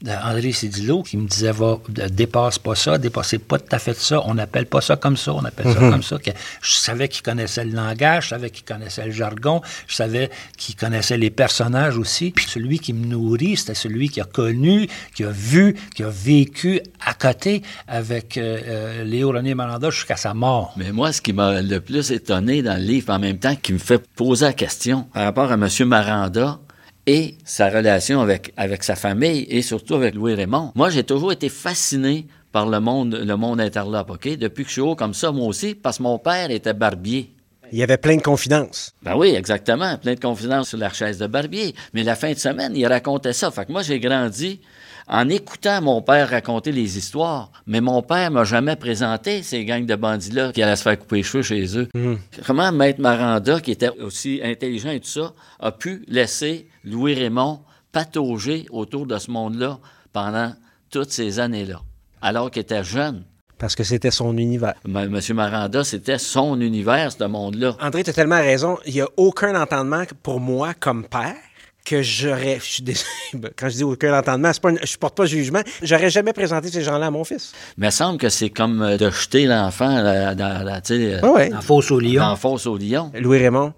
euh, André Cédillo, qui me disait va, euh, dépasse pas ça, dépassez pas tout à fait ça, on n'appelle pas ça comme ça, on appelle ça comme ça. Que je savais qu'il connaissait le langage, je savais qu'il connaissait le jargon, je savais qu'il connaissait les personnages aussi. Puis celui qui me nourrit, c'était celui qui a connu, qui a vu, qui a vécu à côté avec euh, Léo René Maranda jusqu'à sa mort.
Mais moi, ce qui m'a le plus étonné dans le livre, en même temps, qui me fait poser la question par rapport à M. Maranda et sa relation avec, avec sa famille et surtout avec Louis Raymond. Moi, j'ai toujours été fasciné par le monde, le monde interlope, OK? Depuis que je suis haut comme ça, moi aussi, parce que mon père était barbier.
Il y avait plein de confidences.
Ben oui, exactement. Plein de confidences sur la chaise de barbier. Mais la fin de semaine, il racontait ça. Fait que moi, j'ai grandi en écoutant mon père raconter les histoires. Mais mon père m'a jamais présenté ces gangs de bandits-là qui allaient se faire couper les cheveux chez eux. Comment Maître Maranda, qui était aussi intelligent et tout ça, a pu laisser Louis Raymond patauger autour de ce monde-là pendant toutes ces années-là, alors qu'il était jeune?
Parce que c'était son univers.
M- Monsieur Maranda, c'était son univers, ce monde-là.
André, tu as tellement raison. Il n'y a aucun entendement pour moi comme père que j'aurais. Je suis désolé. ben, Quand je dis aucun entendement, c'est pas une- je porte pas jugement. J'aurais jamais présenté ces gens-là à mon fils.
Mais il semble que c'est comme euh, de jeter l'enfant euh, dans, sais, euh,
Ouais,
fosse au lion.
dans la fosse au lion.
Louis Raymond,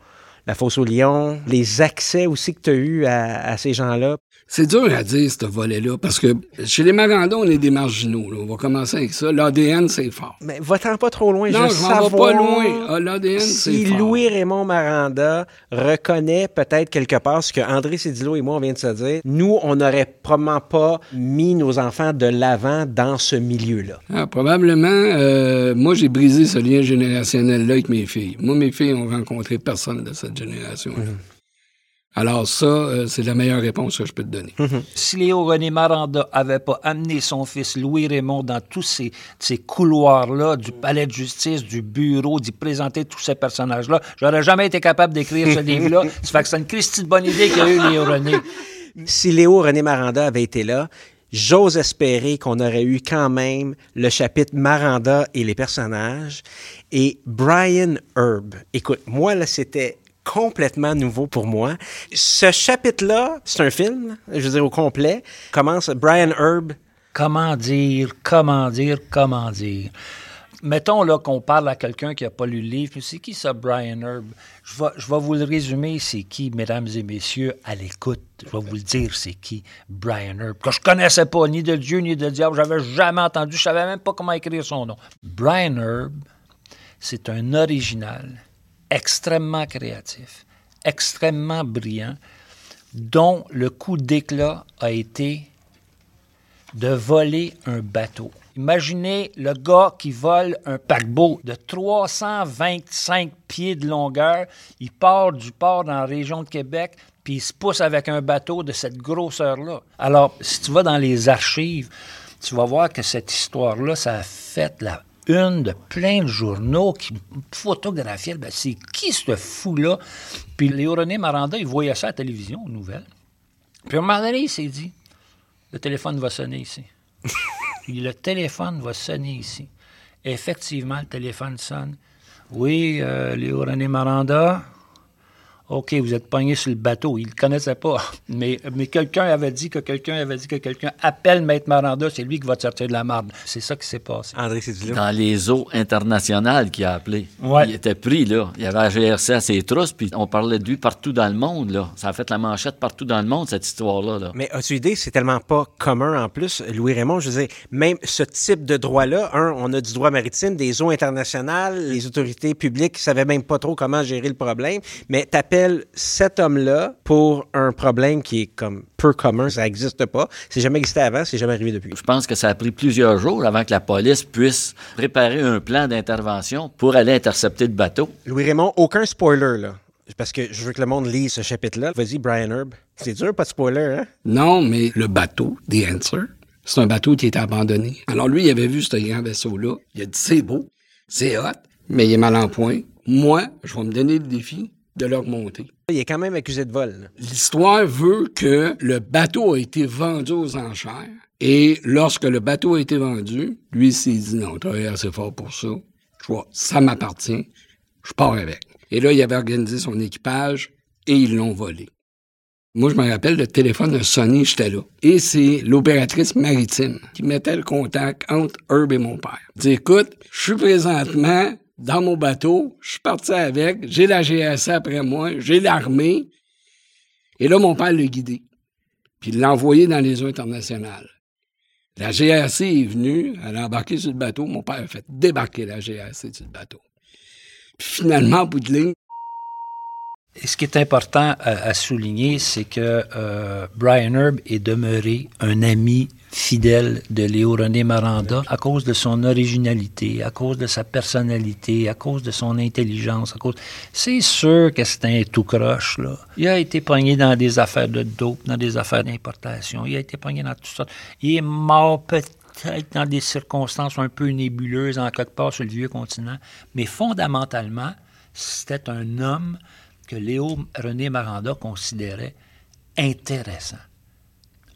la fosse au lion, les accès aussi que tu as eus à, à ces gens-là.
C'est dur à dire, ce volet-là, parce que chez les Marandons, on est des marginaux. là. On va commencer avec ça. L'ADN, c'est fort.
Mais va-t'en pas trop loin.
Non,
je
m'en vais pas loin. Ah, l'ADN, c'est
Si
fort.
Louis Raymond Maranda reconnaît peut-être quelque part ce que André Cédillo et moi on vient de se dire, nous, on n'aurait probablement pas mis nos enfants de l'avant dans ce milieu-là.
Ah, probablement, euh, moi, j'ai brisé ce lien générationnel-là avec mes filles. Moi, mes filles ont rencontré personne de cette génération-là. Alors ça, euh, c'est la meilleure réponse que je peux te donner.
Si Léo René Maranda avait pas amené son fils Louis Raymond dans tous ces, ces couloirs-là, du palais de justice, du bureau, d'y présenter tous ces personnages-là, j'aurais jamais été capable d'écrire ce livre-là. Ça fait que c'est une Christie de bonne idée qu'il y a eu Léo René.
Si Léo René Maranda avait été là, j'ose espérer qu'on aurait eu quand même le chapitre Maranda et les personnages et Brian Herb. Écoute, moi là, c'était complètement nouveau pour moi. Ce chapitre-là, c'est un film, je veux dire au complet, commence Brian Herb.
Comment dire, comment dire, comment dire. Mettons là qu'on parle à quelqu'un qui n'a pas lu le livre. C'est qui ça, Brian Herb? Je vais, je vais vous le résumer, c'est qui, mesdames et messieurs, à l'écoute. Je vais vous le dire, c'est qui, Brian Herb. Que je connaissais pas ni de Dieu ni de diable, j'avais jamais entendu, je savais même pas comment écrire son nom. Brian Herb, c'est un original extrêmement créatif, extrêmement brillant, dont le coup d'éclat a été de voler un bateau. Imaginez le gars qui vole un paquebot de 325 pieds de longueur. Il part du port dans la région de Québec, puis il se pousse avec un bateau de cette grosseur-là. Alors, si tu vas dans les archives, tu vas voir que cette histoire-là, ça a fait la une de plein de journaux qui photographiaient. Ben, c'est qui ce fou-là? Puis Léo René Maranda, il voyait ça à la télévision, aux nouvelles. Puis à un moment donné, il s'est dit, le téléphone va sonner ici. Puis le téléphone va sonner ici. Effectivement, le téléphone sonne. Oui, euh, Léo René Maranda. OK, vous êtes pogné sur le bateau. Il ne le connaissait pas. Mais, mais quelqu'un avait dit que quelqu'un avait dit que quelqu'un appelle Maître Maranda, c'est lui qui va te sortir de la marde. C'est ça qui s'est passé.
André Cédillo.
Dans les eaux internationales qu'il a appelé.
Ouais.
Il était pris, là. Il y avait la GRC à ses trousses, puis on parlait de lui partout dans le monde, là. Ça a fait la manchette partout dans le monde, cette histoire-là. Là.
Mais as-tu idée, c'est tellement pas commun en plus, Louis Raymond, je veux dire, même ce type de droit-là, un, on a du droit maritime, des eaux internationales, les autorités publiques savaient même pas trop comment gérer le problème, mais t'appelles cet homme-là pour un problème qui est comme peu commun, ça n'existe pas, c'est jamais existé avant, c'est jamais arrivé depuis.
Je pense que ça a pris plusieurs jours avant que la police puisse préparer un plan d'intervention pour aller intercepter le bateau.
Louis Raymond, aucun spoiler, là. Parce que je veux que le monde lise ce chapitre-là. Vas-y, Brian Herb. C'est dur, pas de spoiler, hein?
Non, mais le bateau, The Answer, c'est un bateau qui était abandonné. Alors lui, il avait vu ce grand vaisseau-là. Il a dit, c'est beau, c'est hot, mais il est mal en point. Moi, je vais me donner le défi de le remonter.
Il est quand même accusé de vol.
L'histoire veut que le bateau a été vendu aux enchères. Et lorsque le bateau a été vendu, lui s'est dit non, t'as assez fort pour ça. Je vois, ça m'appartient. Je pars avec. Et là, il avait organisé son équipage et ils l'ont volé. Moi, je me rappelle, le téléphone a sonné, j'étais là. Et c'est l'opératrice maritime qui mettait le contact entre Herb et mon père. Dit, écoute, je suis présentement dans mon bateau, je suis parti avec, j'ai la GSA après moi, j'ai l'armée. Et là, mon père l'a guidé. Puis il l'a envoyé dans les eaux internationales. La GRC est venue, elle a embarqué sur le bateau. Mon père a fait débarquer la GRC sur le bateau. Puis finalement, au bout de ligne,
Et ce qui est important à, souligner, c'est que euh, Brian Herb est demeuré un ami fidèle de Léo René Maranda à cause de son originalité, à cause de sa personnalité, à cause de son intelligence. À cause... C'est sûr que c'est un tout croche. Là. Il a été pogné dans des affaires de dope, dans des affaires d'importation. Il a été pogné dans tout ça. Il est mort peut-être dans des circonstances un peu nébuleuses en quelque part sur le vieux continent, mais fondamentalement, c'était un homme que Léo René Maranda considérait intéressant.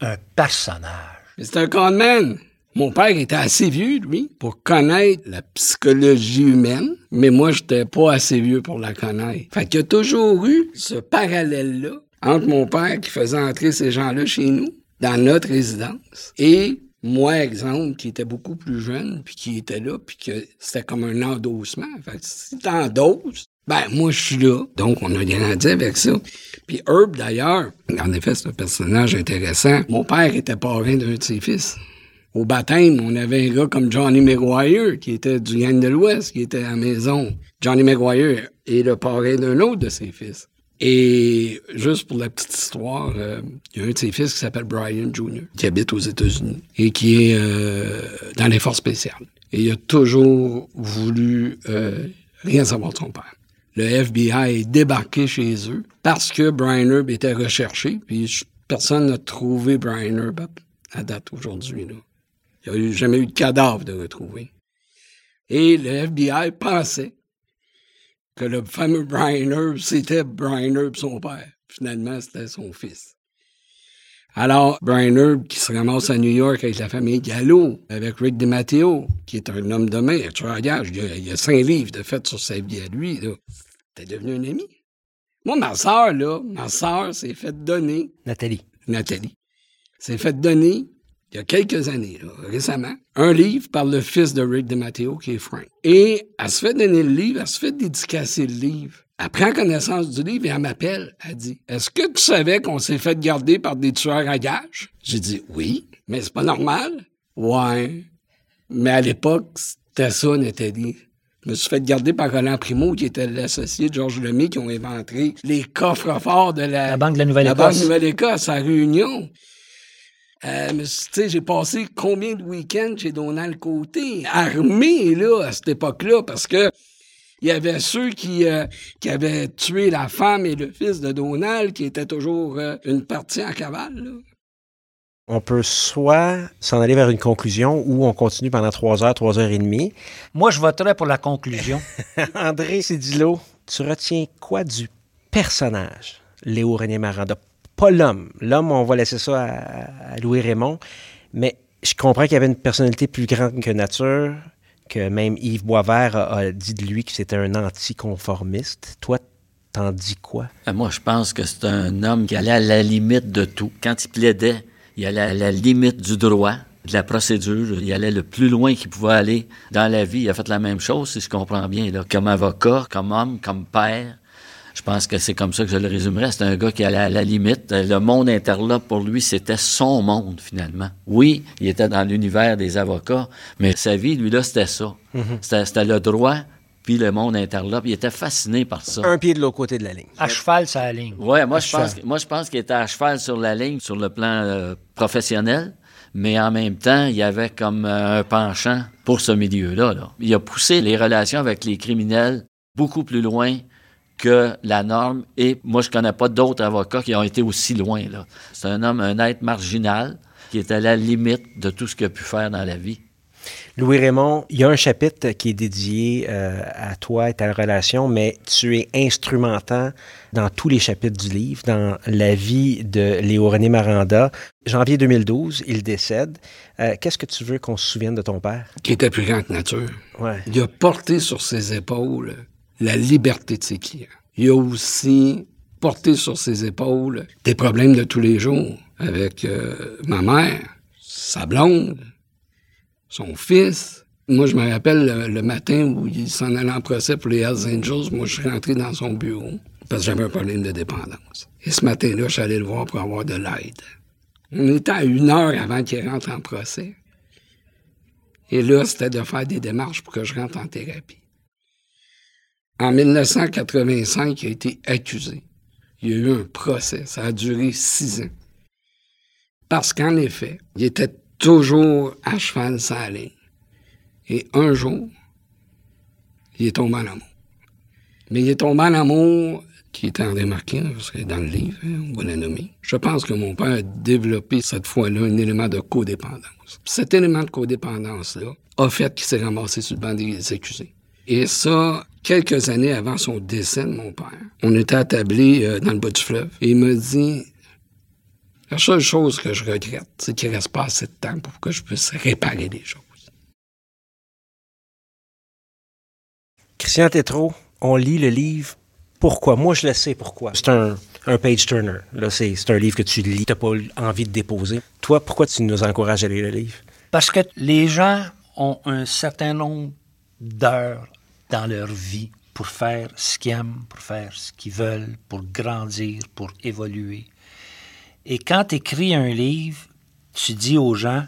Un personnage.
C'est un conman. Mon père était assez vieux, lui, pour connaître la psychologie humaine, mais moi, j'étais pas assez vieux pour la connaître. Fait qu'il y a toujours eu ce parallèle-là entre mon père qui faisait entrer ces gens-là chez nous, dans notre résidence, et moi, exemple, qui était beaucoup plus jeune, puis qui était là, puis que c'était comme un endossement. Fait que si ben, moi, je suis là. Donc, on a grandi avec ça. Puis Herb, d'ailleurs, en effet, c'est un personnage intéressant. Mon père était parrain d'un de ses fils. Au baptême, on avait un gars comme Johnny Maguire, qui était du gang de l'Ouest, qui était à la maison. Johnny Maguire est le parrain d'un autre de ses fils. Et juste pour la petite histoire, euh, il y a un de ses fils qui s'appelle Brian Jr., qui habite aux États-Unis et qui est euh, dans les forces spéciales. Et il a toujours voulu euh, rien savoir de son père. Le FBI est débarqué chez eux parce que Brian Herb était recherché, puis personne n'a trouvé Brian Herb à, à date aujourd'hui. Il n'y a jamais eu de cadavre de retrouver. Et le FBI pensait que le fameux Brian Herb, c'était Brian Herb, son père. Finalement, c'était son fils. Alors, Brian Herb, qui se ramasse à New York avec la famille Gallo, avec Rick DiMatteo, qui est un homme de main, tu il y a, il y a cinq livres de fait sur sa vie à lui. T'es devenu un ami? Moi, ma sœur, là, ma sœur s'est fait donner,
Nathalie.
Nathalie, s'est fait donner, il y a quelques années, là, récemment, un livre par le fils de Rick DiMatteo, qui est Frank. Et elle se fait donner le livre, elle se fait dédicacer le livre. Elle prend connaissance du livre et elle m'appelle. Elle dit Est-ce que tu savais qu'on s'est fait garder par des tueurs à gages? J'ai dit Oui, mais c'est pas normal. Ouais. Mais à l'époque, c'était ça, Nathalie. Je me suis fait garder par Roland Primo, qui était l'associé de Georges Lemay, qui ont inventé les coffres forts de la,
La Banque de la Nouvelle-Écosse.
la Banque Nouvelle-Écosse à Réunion. Euh, tu sais, j'ai passé combien de week-ends chez Donald Côté, armé, là, à cette époque-là, parce que il y avait ceux qui, euh, qui avaient tué la femme et le fils de Donald, qui étaient toujours euh, une partie en cavale, là.
On peut soit s'en aller vers une conclusion ou on continue pendant trois heures, trois heures et demie.
Moi, je voterais pour la conclusion.
André Cédillo, tu retiens quoi du personnage, Léo René Maranda? Pas l'homme. L'homme, on va laisser ça à, à Louis Raymond. Mais je comprends qu'il y avait une personnalité plus grande que nature, que même Yves Boisvert a, a dit de lui que c'était un anticonformiste. Toi, t'en dis quoi?
Euh, Moi, je pense que c'est un homme qui allait à la limite de tout. Quand il plaidait, il allait à la limite du droit, de la procédure. Il allait le plus loin qu'il pouvait aller dans la vie. Il a fait la même chose, si je comprends bien, là, comme avocat, comme homme, comme père. Je pense que c'est comme ça que je le résumerais. C'est un gars qui allait à la limite. Le monde interlope, pour lui, c'était son monde, finalement. Oui, il était dans l'univers des avocats, mais sa vie, lui, là, c'était ça. C'était c'était le droit, puis le monde interlope. Il était fasciné par ça.
Un pied de l'autre côté de la ligne.
À cheval, ça aligne.
Ouais, moi,
À
je pense, moi, je pense qu'il était à cheval sur la ligne, sur le plan euh, professionnel, mais en même temps, il y avait comme euh, un penchant pour ce milieu-là. là. Il a poussé les relations avec les criminels beaucoup plus loin que la norme, et moi, je connais pas d'autres avocats qui ont été aussi loin. là. C'est un homme, un être marginal, qui est à la limite de tout ce qu'il a pu faire dans la vie.
Louis Raymond, il y a un chapitre qui est dédié euh, à toi et ta relation, mais tu es instrumentant dans tous les chapitres du livre, dans la vie de Léo René Maranda. Janvier 2012, il décède. Euh, Qu'est-ce que tu veux qu'on se souvienne de ton père?
qui était plus grand que nature.
Ouais.
Il a porté sur ses épaules la liberté de ses clients. Il a aussi porté sur ses épaules des problèmes de tous les jours avec euh, ma mère, sa blonde, son fils. Moi, je me rappelle le, matin où il s'en allait en procès pour les Hells Angels. Moi, je suis rentré dans son bureau parce que j'avais un problème de dépendance. Et ce matin-là, je suis allé le voir pour avoir de l'aide. On était à une heure avant qu'il rentre en procès. Et là, c'était de faire des démarches pour que je rentre en thérapie. En 1985, il a été accusé. Il y a eu un procès. Ça a duré six ans. Parce qu'en effet, il était toujours à cheval sur la ligne. Et un jour, il est tombé en amour. Mais il est tombé en amour qui est en remarqué, parce que dans le livre, hein, on va la nommer. Je pense que mon père a développé cette fois-là un élément de codépendance. Cet élément de codépendance-là a fait qu'il s'est ramassé sur le banc des accusés. Et ça, quelques années avant son décès de mon père, on était attablés euh, dans le bas du fleuve. Et il me dit, la seule chose que je regrette, c'est qu'il reste pas assez de temps pour que je puisse réparer les choses.
Christian Tétrault, on lit le livre. Pourquoi? Moi, je le sais pourquoi. C'est un, un page-turner. Là, c'est c'est un livre que tu lis, tu n'as pas envie de déposer. Toi, pourquoi tu nous encourages à lire le livre?
Parce que les gens ont un certain nombre d'heures dans leur vie pour faire ce qu'ils aiment, pour faire ce qu'ils veulent, pour grandir, pour évoluer. Et quand tu écris un livre, tu dis aux gens,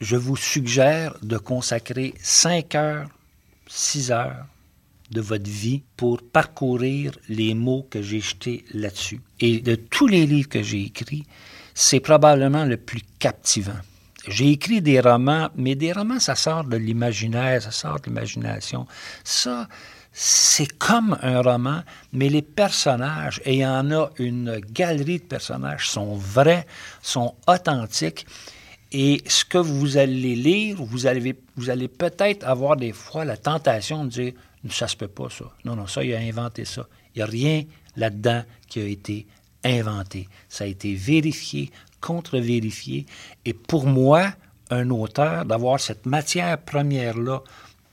je vous suggère de consacrer 5 heures, 6 heures de votre vie pour parcourir les mots que j'ai jetés là-dessus. Et de tous les livres que j'ai écrits, c'est probablement le plus captivant. J'ai écrit des romans, mais des romans, ça sort de l'imaginaire, ça sort de l'imagination. Ça, c'est comme un roman, mais les personnages, et il y en a une galerie de personnages, sont vrais, sont authentiques. Et ce que vous allez lire, vous allez, vous allez peut-être avoir des fois la tentation de dire ça se peut pas, ça. Non, non, ça, il a inventé ça. Il n'y a rien là-dedans qui a été inventé. Ça a été vérifié, contre-vérifié. Et pour moi, un auteur, d'avoir cette matière première-là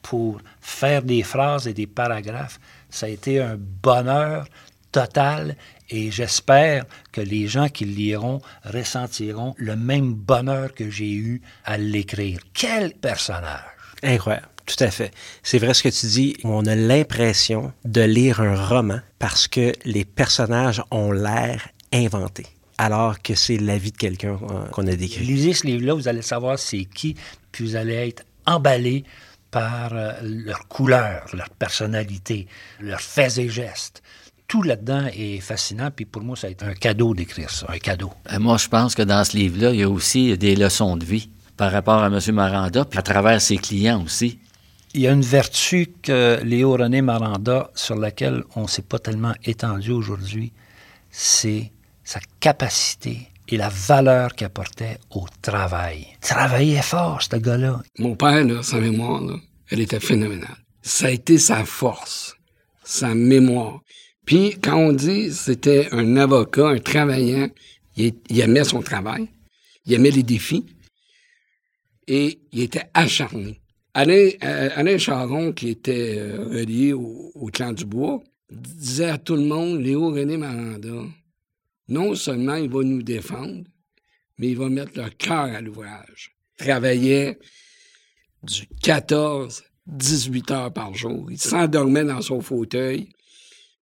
pour faire des phrases et des paragraphes, ça a été un bonheur total et j'espère que les gens qui le liront ressentiront le même bonheur que j'ai eu à l'écrire. Quel personnage!
Incroyable. Tout à fait. C'est vrai ce que tu dis. On a l'impression de lire un roman parce que les personnages ont l'air inventés, alors que c'est la vie de quelqu'un qu'on a décrit.
Lisez ce livre-là, vous allez savoir c'est qui, puis vous allez être emballé par euh, leur couleur, leur personnalité, leurs faits et gestes. Tout là-dedans est fascinant, puis pour moi, ça a été un cadeau d'écrire ça, un cadeau.
Euh, Moi, je pense que dans ce livre-là, il y a aussi des leçons de vie par rapport à M. Maranda, puis à travers ses clients aussi.
Il y a une vertu que Léo René Maranda, sur laquelle on ne s'est pas tellement étendu aujourd'hui, c'est sa capacité et la valeur qu'il apportait au travail. Travaillait fort, ce gars-là.
Mon père, là, sa mémoire, là, elle était phénoménale. Ça a été sa force, sa mémoire. Puis, quand on dit c'était un avocat, un travaillant, il, aimait son travail, il aimait les défis, et il était acharné. Alain, euh, Alain Charon, qui était euh, relié au, au, clan du bois, disait à tout le monde, Léo René Maranda, non seulement il va nous défendre, mais il va mettre le cœur à l'ouvrage. Il travaillait du 14, 18 heures par jour. Il s'endormait dans son fauteuil.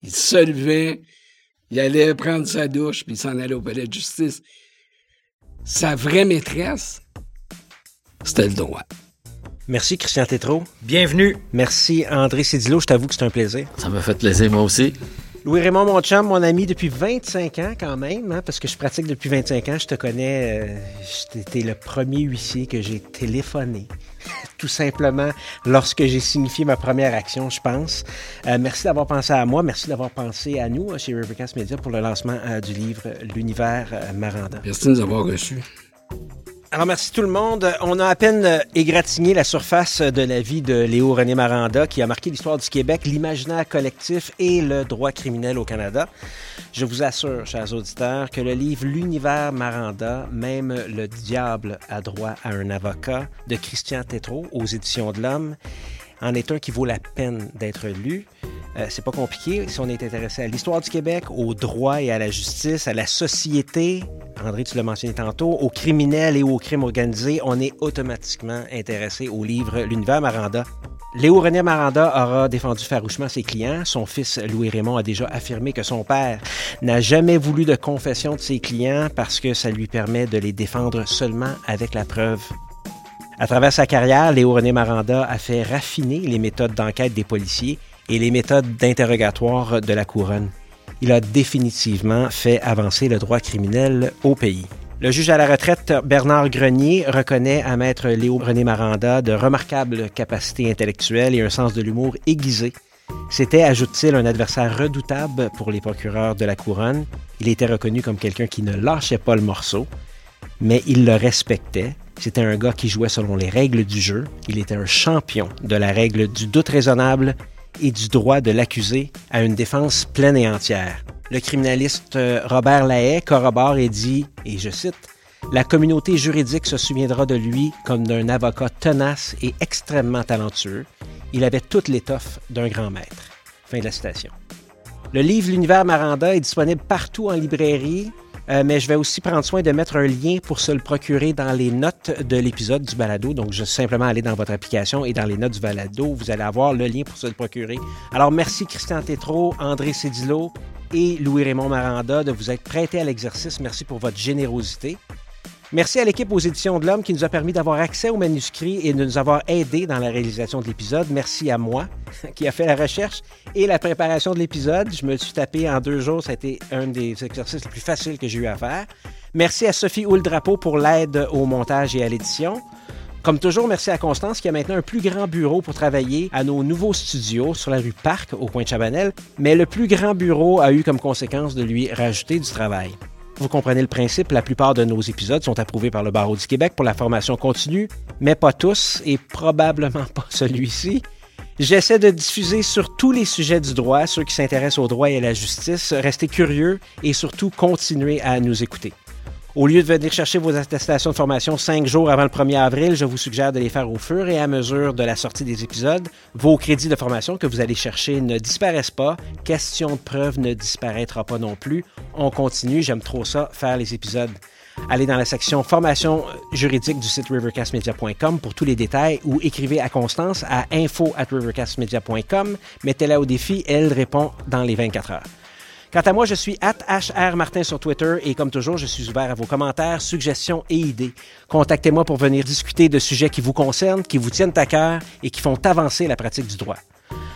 Il se levait. Il allait prendre sa douche, puis il s'en allait au palais de justice. Sa vraie maîtresse, c'était le droit.
Merci, Christian Tétrault.
Bienvenue.
Merci, André Cédillo. Je t'avoue que c'est un plaisir.
Ça m'a fait plaisir, moi aussi.
Louis-Raymond Montchamp, mon ami depuis 25 ans quand même, hein, parce que je pratique depuis 25 ans. Je te connais, euh, t'es le premier huissier que j'ai téléphoné. Tout simplement lorsque j'ai signifié ma première action, je pense. Euh, merci d'avoir pensé à moi. Merci d'avoir pensé à nous chez Rivercast Media pour le lancement euh, du livre L'univers euh, Maranda.
Merci de nous avoir reçus.
Alors, merci tout le monde. On a à peine égratigné la surface de la vie de Léo René Maranda, qui a marqué l'histoire du Québec, l'imaginaire collectif et le droit criminel au Canada. Je vous assure, chers auditeurs, que le livre L'univers Maranda, même le diable a droit à un avocat de Christian Tétrault aux éditions de l'Homme, en est un qui vaut la peine d'être lu. Euh, c'est pas compliqué si on est intéressé à l'histoire du Québec, au droit et à la justice, à la société. André, tu l'as mentionné tantôt, aux criminels et aux crimes organisés. On est automatiquement intéressé au livre L'univers Maranda. Léo René Maranda aura défendu farouchement ses clients. Son fils Louis Raymond a déjà affirmé que son père n'a jamais voulu de confession de ses clients parce que ça lui permet de les défendre seulement avec la preuve. À travers sa carrière, Léo René Maranda a fait raffiner les méthodes d'enquête des policiers et les méthodes d'interrogatoire de la couronne. Il a définitivement fait avancer le droit criminel au pays. Le juge à la retraite Bernard Grenier reconnaît à maître Léo René Maranda de remarquables capacités intellectuelles et un sens de l'humour aiguisé. C'était, ajoute-t-il, un adversaire redoutable pour les procureurs de la couronne. Il était reconnu comme quelqu'un qui ne lâchait pas le morceau, mais il le respectait. C'était un gars qui jouait selon les règles du jeu. Il était un champion de la règle du doute raisonnable et du droit de l'accusé à une défense pleine et entière. Le criminaliste euh, Robert Lahaye corrobore et dit, et je cite, La communauté juridique se souviendra de lui comme d'un avocat tenace et extrêmement talentueux. Il avait toute l'étoffe d'un grand maître. Fin de la citation. Le livre L'univers Maranda est disponible partout en librairie, euh, mais je vais aussi prendre soin de mettre un lien pour se le procurer dans les notes de l'épisode du balado. Donc, je simplement aller dans votre application et dans les notes du balado, vous allez avoir le lien pour se le procurer. Alors, merci Christian Tétrault, André Cédillo et Louis-Raymond Maranda de vous être prêtés à l'exercice. Merci pour votre générosité. Merci à l'équipe aux Éditions de l'Homme qui nous a permis d'avoir accès aux manuscrits et de nous avoir aidés dans la réalisation de l'épisode. Merci à moi qui a fait la recherche et la préparation de l'épisode. Je me suis tapé en deux jours. Ça a été un des exercices les plus faciles que j'ai eu à faire. Merci à Sophie Houldrapeau pour l'aide au montage et à l'édition. Comme toujours, merci à Constance qui a maintenant un plus grand bureau pour travailler à nos nouveaux studios sur la rue Parc au coin de Chabanel, mais le plus grand bureau a eu comme conséquence de lui rajouter du travail. Vous comprenez le principe, la plupart de nos épisodes sont approuvés par le Barreau du Québec pour la formation continue, mais pas tous et probablement pas celui-ci. J'essaie de diffuser sur tous les sujets du droit, ceux qui s'intéressent au droit et à la justice. Restez curieux et surtout continuez à nous écouter. Au lieu de venir chercher vos attestations de formation cinq jours avant le 1er avril, je vous suggère de les faire au fur et à mesure de la sortie des épisodes. Vos crédits de formation que vous allez chercher ne disparaissent pas. Question de preuve ne disparaîtra pas non plus. On continue, j'aime trop ça, faire les épisodes. Allez dans la section formation juridique du site rivercastmedia.com pour tous les détails ou écrivez à Constance à info at rivercastmedia.com. Mettez-la au défi, elle répond dans les 24 heures. Quant à moi, je suis at HR Martin sur Twitter et comme toujours, je suis ouvert à vos commentaires, suggestions et idées. Contactez-moi pour venir discuter de sujets qui vous concernent, qui vous tiennent à cœur et qui font avancer la pratique du droit.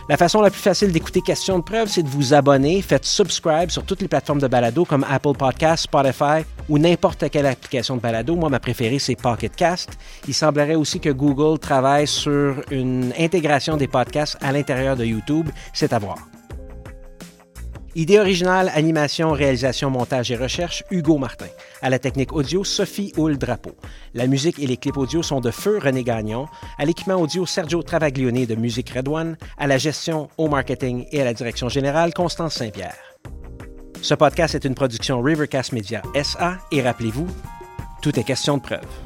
La façon la plus facile d'écouter Questions de preuve, c'est de vous abonner. Faites subscribe sur toutes les plateformes de balado comme Apple Podcasts, Spotify ou n'importe quelle application de balado. Moi, ma préférée, c'est Pocket Cast. Il semblerait aussi que Google travaille sur une intégration des podcasts à l'intérieur de YouTube. C'est à voir. Idée originale, animation, réalisation, montage et recherche, Hugo Martin. À la technique audio, Sophie Houle Drapeau. La musique et les clips audio sont de Feu René Gagnon. À l'équipement audio, Sergio Travaglione de Musique Redouane. À la gestion, au marketing et à la direction générale, Constance Saint-Pierre. Ce podcast est une production Rivercast Media SA et rappelez-vous, tout est question de preuve.